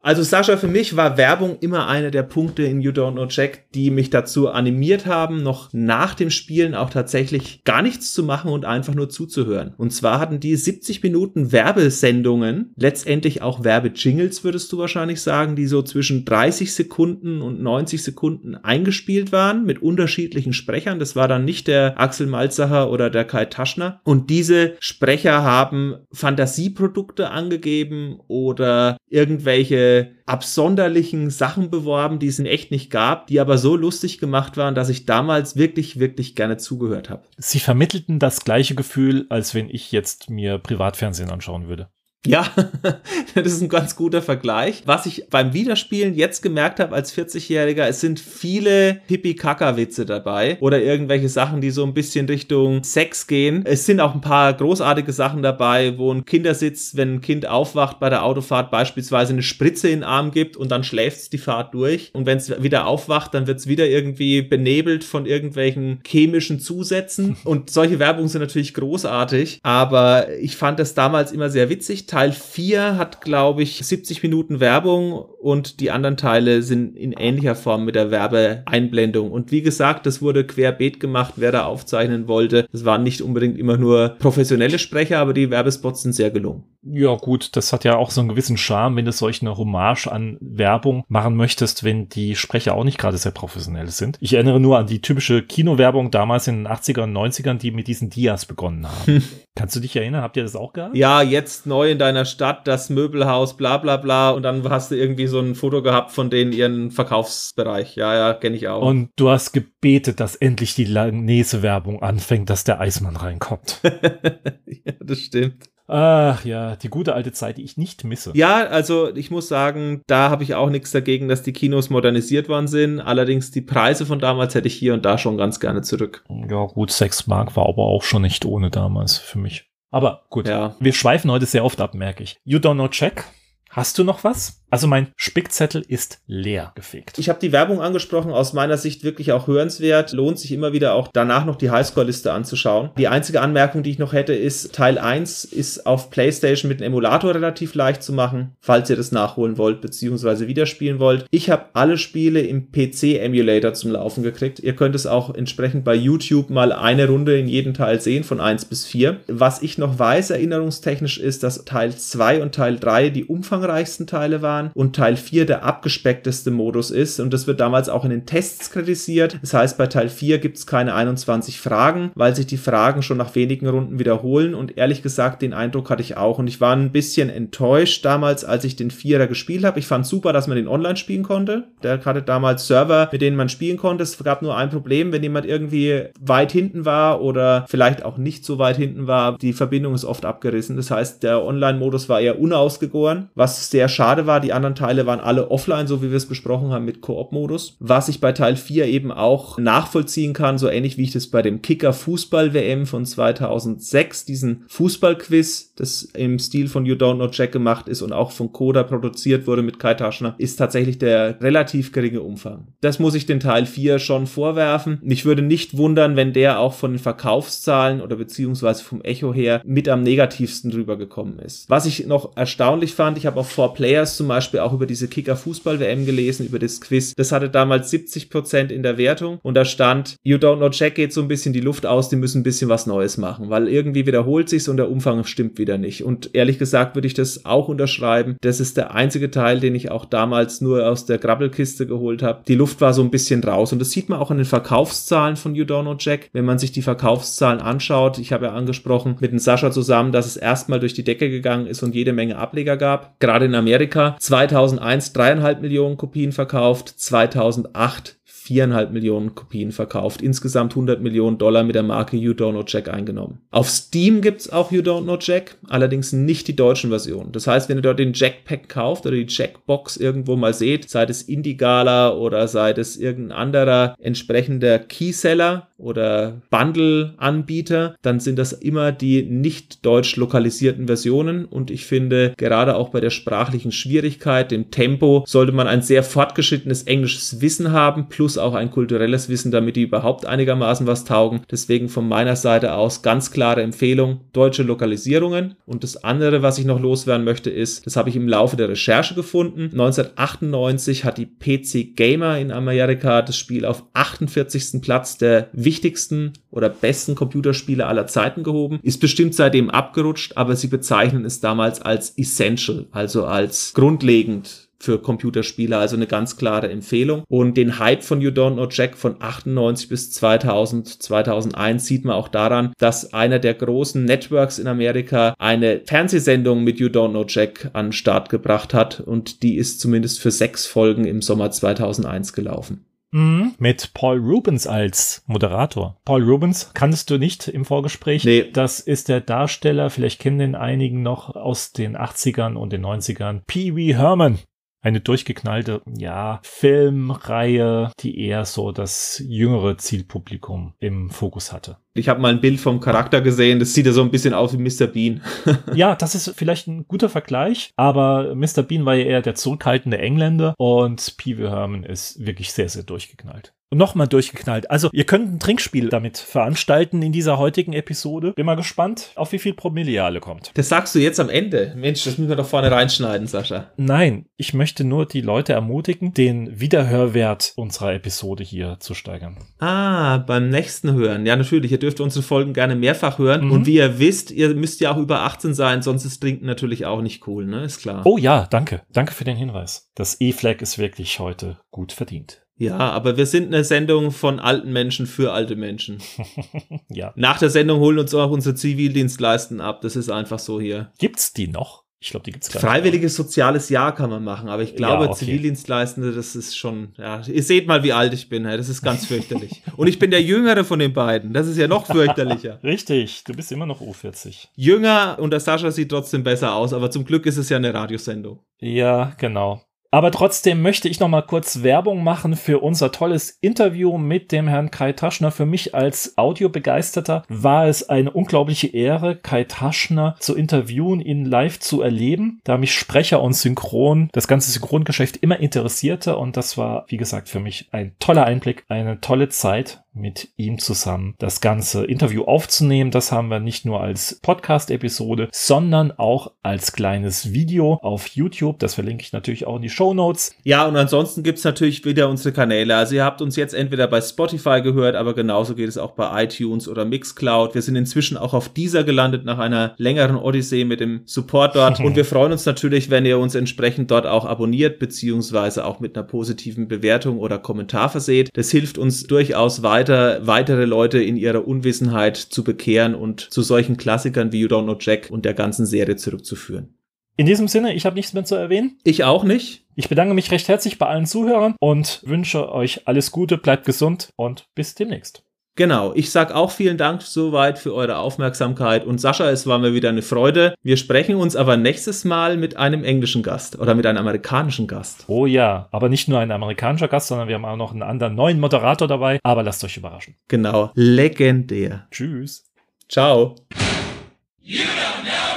Also Sascha, für mich war Werbung immer einer der Punkte in You Don't Know Jack, die mich dazu animiert haben, noch nach dem Spielen auch tatsächlich gar nichts zu machen und einfach nur zuzuhören. Und zwar hatten die 70 Minuten Werbesendungen, letztendlich auch Werbejingles, würdest du wahrscheinlich sagen, die so zwischen 30 Sekunden und 90 Sekunden eingespielt waren mit unterschiedlichen Sprechern. Das war dann nicht der Axel Malzacher oder der Kai Taschner. Und diese Sprecher haben Fantasieprodukte angegeben oder irgendwelche absonderlichen Sachen beworben, die es in echt nicht gab, die aber so lustig gemacht waren, dass ich damals wirklich, wirklich gerne zugehört habe. Sie vermittelten das gleiche Gefühl, als wenn ich jetzt mir Privatfernsehen anschauen würde. Ja, das ist ein ganz guter Vergleich. Was ich beim Wiederspielen jetzt gemerkt habe als 40-Jähriger, es sind viele Pipi-Kaka-Witze dabei oder irgendwelche Sachen, die so ein bisschen Richtung Sex gehen. Es sind auch ein paar großartige Sachen dabei, wo ein Kindersitz, wenn ein Kind aufwacht bei der Autofahrt beispielsweise eine Spritze in den Arm gibt und dann schläft es die Fahrt durch und wenn es wieder aufwacht, dann wird es wieder irgendwie benebelt von irgendwelchen chemischen Zusätzen und solche Werbungen sind natürlich großartig, aber ich fand das damals immer sehr witzig. Teil 4 hat, glaube ich, 70 Minuten Werbung und die anderen Teile sind in ähnlicher Form mit der Werbeeinblendung. Und wie gesagt, das wurde querbeet gemacht, wer da aufzeichnen wollte. Das waren nicht unbedingt immer nur professionelle Sprecher, aber die Werbespots sind sehr gelungen. Ja, gut, das hat ja auch so einen gewissen Charme, wenn du solch eine Hommage an Werbung machen möchtest, wenn die Sprecher auch nicht gerade sehr professionell sind. Ich erinnere nur an die typische Kinowerbung damals in den 80er und 90ern, die mit diesen Dias begonnen haben. Kannst du dich erinnern? Habt ihr das auch gehabt? Ja, jetzt neu in deiner Stadt, das Möbelhaus, bla bla bla. Und dann hast du irgendwie so ein Foto gehabt von denen ihren Verkaufsbereich. Ja, ja, kenne ich auch. Und du hast gebetet, dass endlich die Langnese-Werbung anfängt, dass der Eismann reinkommt. ja, das stimmt. Ach ja, die gute alte Zeit, die ich nicht misse. Ja, also ich muss sagen, da habe ich auch nichts dagegen, dass die Kinos modernisiert worden sind. Allerdings die Preise von damals hätte ich hier und da schon ganz gerne zurück. Ja, gut, 6 Mark war aber auch schon nicht ohne damals für mich. Aber gut, ja. wir schweifen heute sehr oft ab, merke ich. You don't know check. Hast du noch was? Also mein Spickzettel ist leer gefegt. Ich habe die Werbung angesprochen, aus meiner Sicht wirklich auch hörenswert. Lohnt sich immer wieder auch danach noch die Highscore-Liste anzuschauen. Die einzige Anmerkung, die ich noch hätte, ist, Teil 1 ist auf PlayStation mit einem Emulator relativ leicht zu machen, falls ihr das nachholen wollt, beziehungsweise wieder spielen wollt. Ich habe alle Spiele im PC-Emulator zum Laufen gekriegt. Ihr könnt es auch entsprechend bei YouTube mal eine Runde in jedem Teil sehen, von 1 bis 4. Was ich noch weiß, erinnerungstechnisch, ist, dass Teil 2 und Teil 3 die Umfang umfangreichsten Teile waren und Teil 4 der abgespeckteste Modus ist. Und das wird damals auch in den Tests kritisiert. Das heißt, bei Teil 4 gibt es keine 21 Fragen, weil sich die Fragen schon nach wenigen Runden wiederholen. Und ehrlich gesagt, den Eindruck hatte ich auch. Und ich war ein bisschen enttäuscht damals, als ich den Vierer gespielt habe. Ich fand super, dass man den online spielen konnte. Der hatte damals Server, mit denen man spielen konnte. Es gab nur ein Problem, wenn jemand irgendwie weit hinten war oder vielleicht auch nicht so weit hinten war. Die Verbindung ist oft abgerissen. Das heißt, der Online-Modus war eher unausgegoren, was sehr schade war. Die anderen Teile waren alle offline, so wie wir es besprochen haben mit Koop-Modus. Was ich bei Teil 4 eben auch nachvollziehen kann, so ähnlich wie ich das bei dem Kicker Fußball WM von 2006, diesen Fußballquiz, das im Stil von You Don't Know Jack gemacht ist und auch von Koda produziert wurde mit Kai Taschner, ist tatsächlich der relativ geringe Umfang. Das muss ich den Teil 4 schon vorwerfen. Mich würde nicht wundern, wenn der auch von den Verkaufszahlen oder beziehungsweise vom Echo her mit am negativsten drüber gekommen ist. Was ich noch erstaunlich fand, ich habe auf 4 Players zum Beispiel auch über diese Kicker Fußball WM gelesen, über das Quiz. Das hatte damals 70% in der Wertung und da stand, You Don't Know Jack geht so ein bisschen die Luft aus, die müssen ein bisschen was Neues machen, weil irgendwie wiederholt sich's und der Umfang stimmt wieder nicht. Und ehrlich gesagt würde ich das auch unterschreiben. Das ist der einzige Teil, den ich auch damals nur aus der Grabbelkiste geholt habe. Die Luft war so ein bisschen raus und das sieht man auch an den Verkaufszahlen von You Don't Know Jack. Wenn man sich die Verkaufszahlen anschaut, ich habe ja angesprochen mit dem Sascha zusammen, dass es erstmal durch die Decke gegangen ist und jede Menge Ableger gab. Gerade in Amerika 2001 dreieinhalb Millionen Kopien verkauft, 2008 viereinhalb Millionen Kopien verkauft, insgesamt 100 Millionen Dollar mit der Marke You Don't Know Jack eingenommen. Auf Steam gibt's auch You Don't Know Jack, allerdings nicht die deutschen Versionen. Das heißt, wenn ihr dort den Jackpack kauft oder die Jackbox irgendwo mal seht, sei es Indigala oder sei es irgendein anderer entsprechender Keyseller oder Bundle-Anbieter, dann sind das immer die nicht deutsch lokalisierten Versionen und ich finde, gerade auch bei der sprachlichen Schwierigkeit, dem Tempo, sollte man ein sehr fortgeschrittenes englisches Wissen haben, plus auch ein kulturelles Wissen, damit die überhaupt einigermaßen was taugen. Deswegen von meiner Seite aus ganz klare Empfehlung, deutsche Lokalisierungen. Und das andere, was ich noch loswerden möchte, ist, das habe ich im Laufe der Recherche gefunden. 1998 hat die PC Gamer in Amerika das Spiel auf 48. Platz der wichtigsten oder besten Computerspiele aller Zeiten gehoben. Ist bestimmt seitdem abgerutscht, aber sie bezeichnen es damals als essential, also als grundlegend für Computerspiele, also eine ganz klare Empfehlung. Und den Hype von You Don't Know Jack von 98 bis 2000, 2001 sieht man auch daran, dass einer der großen Networks in Amerika eine Fernsehsendung mit You Don't Know Jack an den Start gebracht hat und die ist zumindest für sechs Folgen im Sommer 2001 gelaufen. Mhm. Mit Paul Rubens als Moderator. Paul Rubens kanntest du nicht im Vorgespräch. Nee. Das ist der Darsteller, vielleicht kennen den einigen noch aus den 80ern und den 90ern. Pee Wee Herman eine durchgeknallte, ja, Filmreihe, die eher so das jüngere Zielpublikum im Fokus hatte. Ich habe mal ein Bild vom Charakter gesehen, das sieht ja so ein bisschen aus wie Mr. Bean. ja, das ist vielleicht ein guter Vergleich, aber Mr. Bean war ja eher der zurückhaltende Engländer und Pee Wee Herman ist wirklich sehr, sehr durchgeknallt nochmal durchgeknallt. Also, ihr könnt ein Trinkspiel damit veranstalten in dieser heutigen Episode. Bin mal gespannt, auf wie viel Promille ihr alle kommt. Das sagst du jetzt am Ende. Mensch, das müssen wir doch vorne reinschneiden, Sascha. Nein, ich möchte nur die Leute ermutigen, den Wiederhörwert unserer Episode hier zu steigern. Ah, beim nächsten Hören. Ja, natürlich. Ihr dürft unsere Folgen gerne mehrfach hören. Mhm. Und wie ihr wisst, ihr müsst ja auch über 18 sein, sonst ist Trinken natürlich auch nicht cool, ne? Ist klar. Oh ja, danke. Danke für den Hinweis. Das E-Flag ist wirklich heute gut verdient. Ja, aber wir sind eine Sendung von alten Menschen für alte Menschen. ja. Nach der Sendung holen uns auch unsere Zivildienstleisten ab. Das ist einfach so hier. Gibt's die noch? Ich glaube, die gibt's gar Freiwilliges soziales Jahr kann man machen, aber ich glaube, ja, okay. Zivildienstleistende, das ist schon, ja, ihr seht mal, wie alt ich bin, das ist ganz fürchterlich. Und ich bin der Jüngere von den beiden, das ist ja noch fürchterlicher. Richtig, du bist immer noch U40. Jünger und der Sascha sieht trotzdem besser aus, aber zum Glück ist es ja eine Radiosendung. Ja, genau. Aber trotzdem möchte ich noch mal kurz Werbung machen für unser tolles Interview mit dem Herrn Kai Taschner. Für mich als Audiobegeisterter war es eine unglaubliche Ehre, Kai Taschner zu interviewen, ihn live zu erleben, da mich Sprecher und Synchron, das ganze Synchrongeschäft immer interessierte und das war, wie gesagt, für mich ein toller Einblick, eine tolle Zeit mit ihm zusammen das ganze Interview aufzunehmen. Das haben wir nicht nur als Podcast-Episode, sondern auch als kleines Video auf YouTube. Das verlinke ich natürlich auch in die Show Notes. Ja, und ansonsten gibt's natürlich wieder unsere Kanäle. Also ihr habt uns jetzt entweder bei Spotify gehört, aber genauso geht es auch bei iTunes oder Mixcloud. Wir sind inzwischen auch auf dieser gelandet nach einer längeren Odyssee mit dem Support dort. und wir freuen uns natürlich, wenn ihr uns entsprechend dort auch abonniert, beziehungsweise auch mit einer positiven Bewertung oder Kommentar verseht. Das hilft uns durchaus weiter, weitere Leute in ihrer Unwissenheit zu bekehren und zu solchen Klassikern wie You Don't Know Jack und der ganzen Serie zurückzuführen. In diesem Sinne, ich habe nichts mehr zu erwähnen. Ich auch nicht. Ich bedanke mich recht herzlich bei allen Zuhörern und wünsche euch alles Gute, bleibt gesund und bis demnächst. Genau, ich sag auch vielen Dank soweit für eure Aufmerksamkeit und Sascha, es war mir wieder eine Freude. Wir sprechen uns aber nächstes Mal mit einem englischen Gast oder mit einem amerikanischen Gast. Oh ja, aber nicht nur ein amerikanischer Gast, sondern wir haben auch noch einen anderen neuen Moderator dabei, aber lasst euch überraschen. Genau, legendär. Tschüss. Ciao.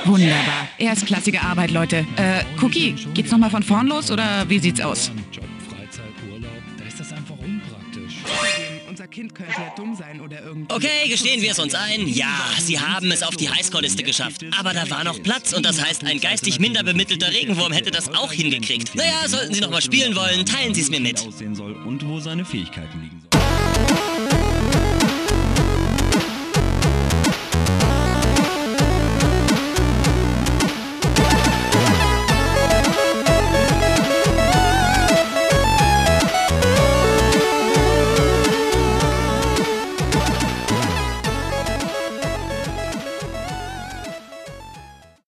Wunderbar. Erstklassige Arbeit, Leute. Äh, Cookie, geht's nochmal von vorn los oder wie sieht's aus? Unser Kind könnte ja dumm sein oder irgendwie. Okay, gestehen wir es uns ein. Ja, sie haben es auf die Highscore-Liste geschafft. Aber da war noch Platz und das heißt, ein geistig minder bemittelter Regenwurm hätte das auch hingekriegt. Naja, sollten Sie noch mal spielen wollen, teilen Sie es mir mit. aussehen soll und wo seine Fähigkeiten liegen sollen.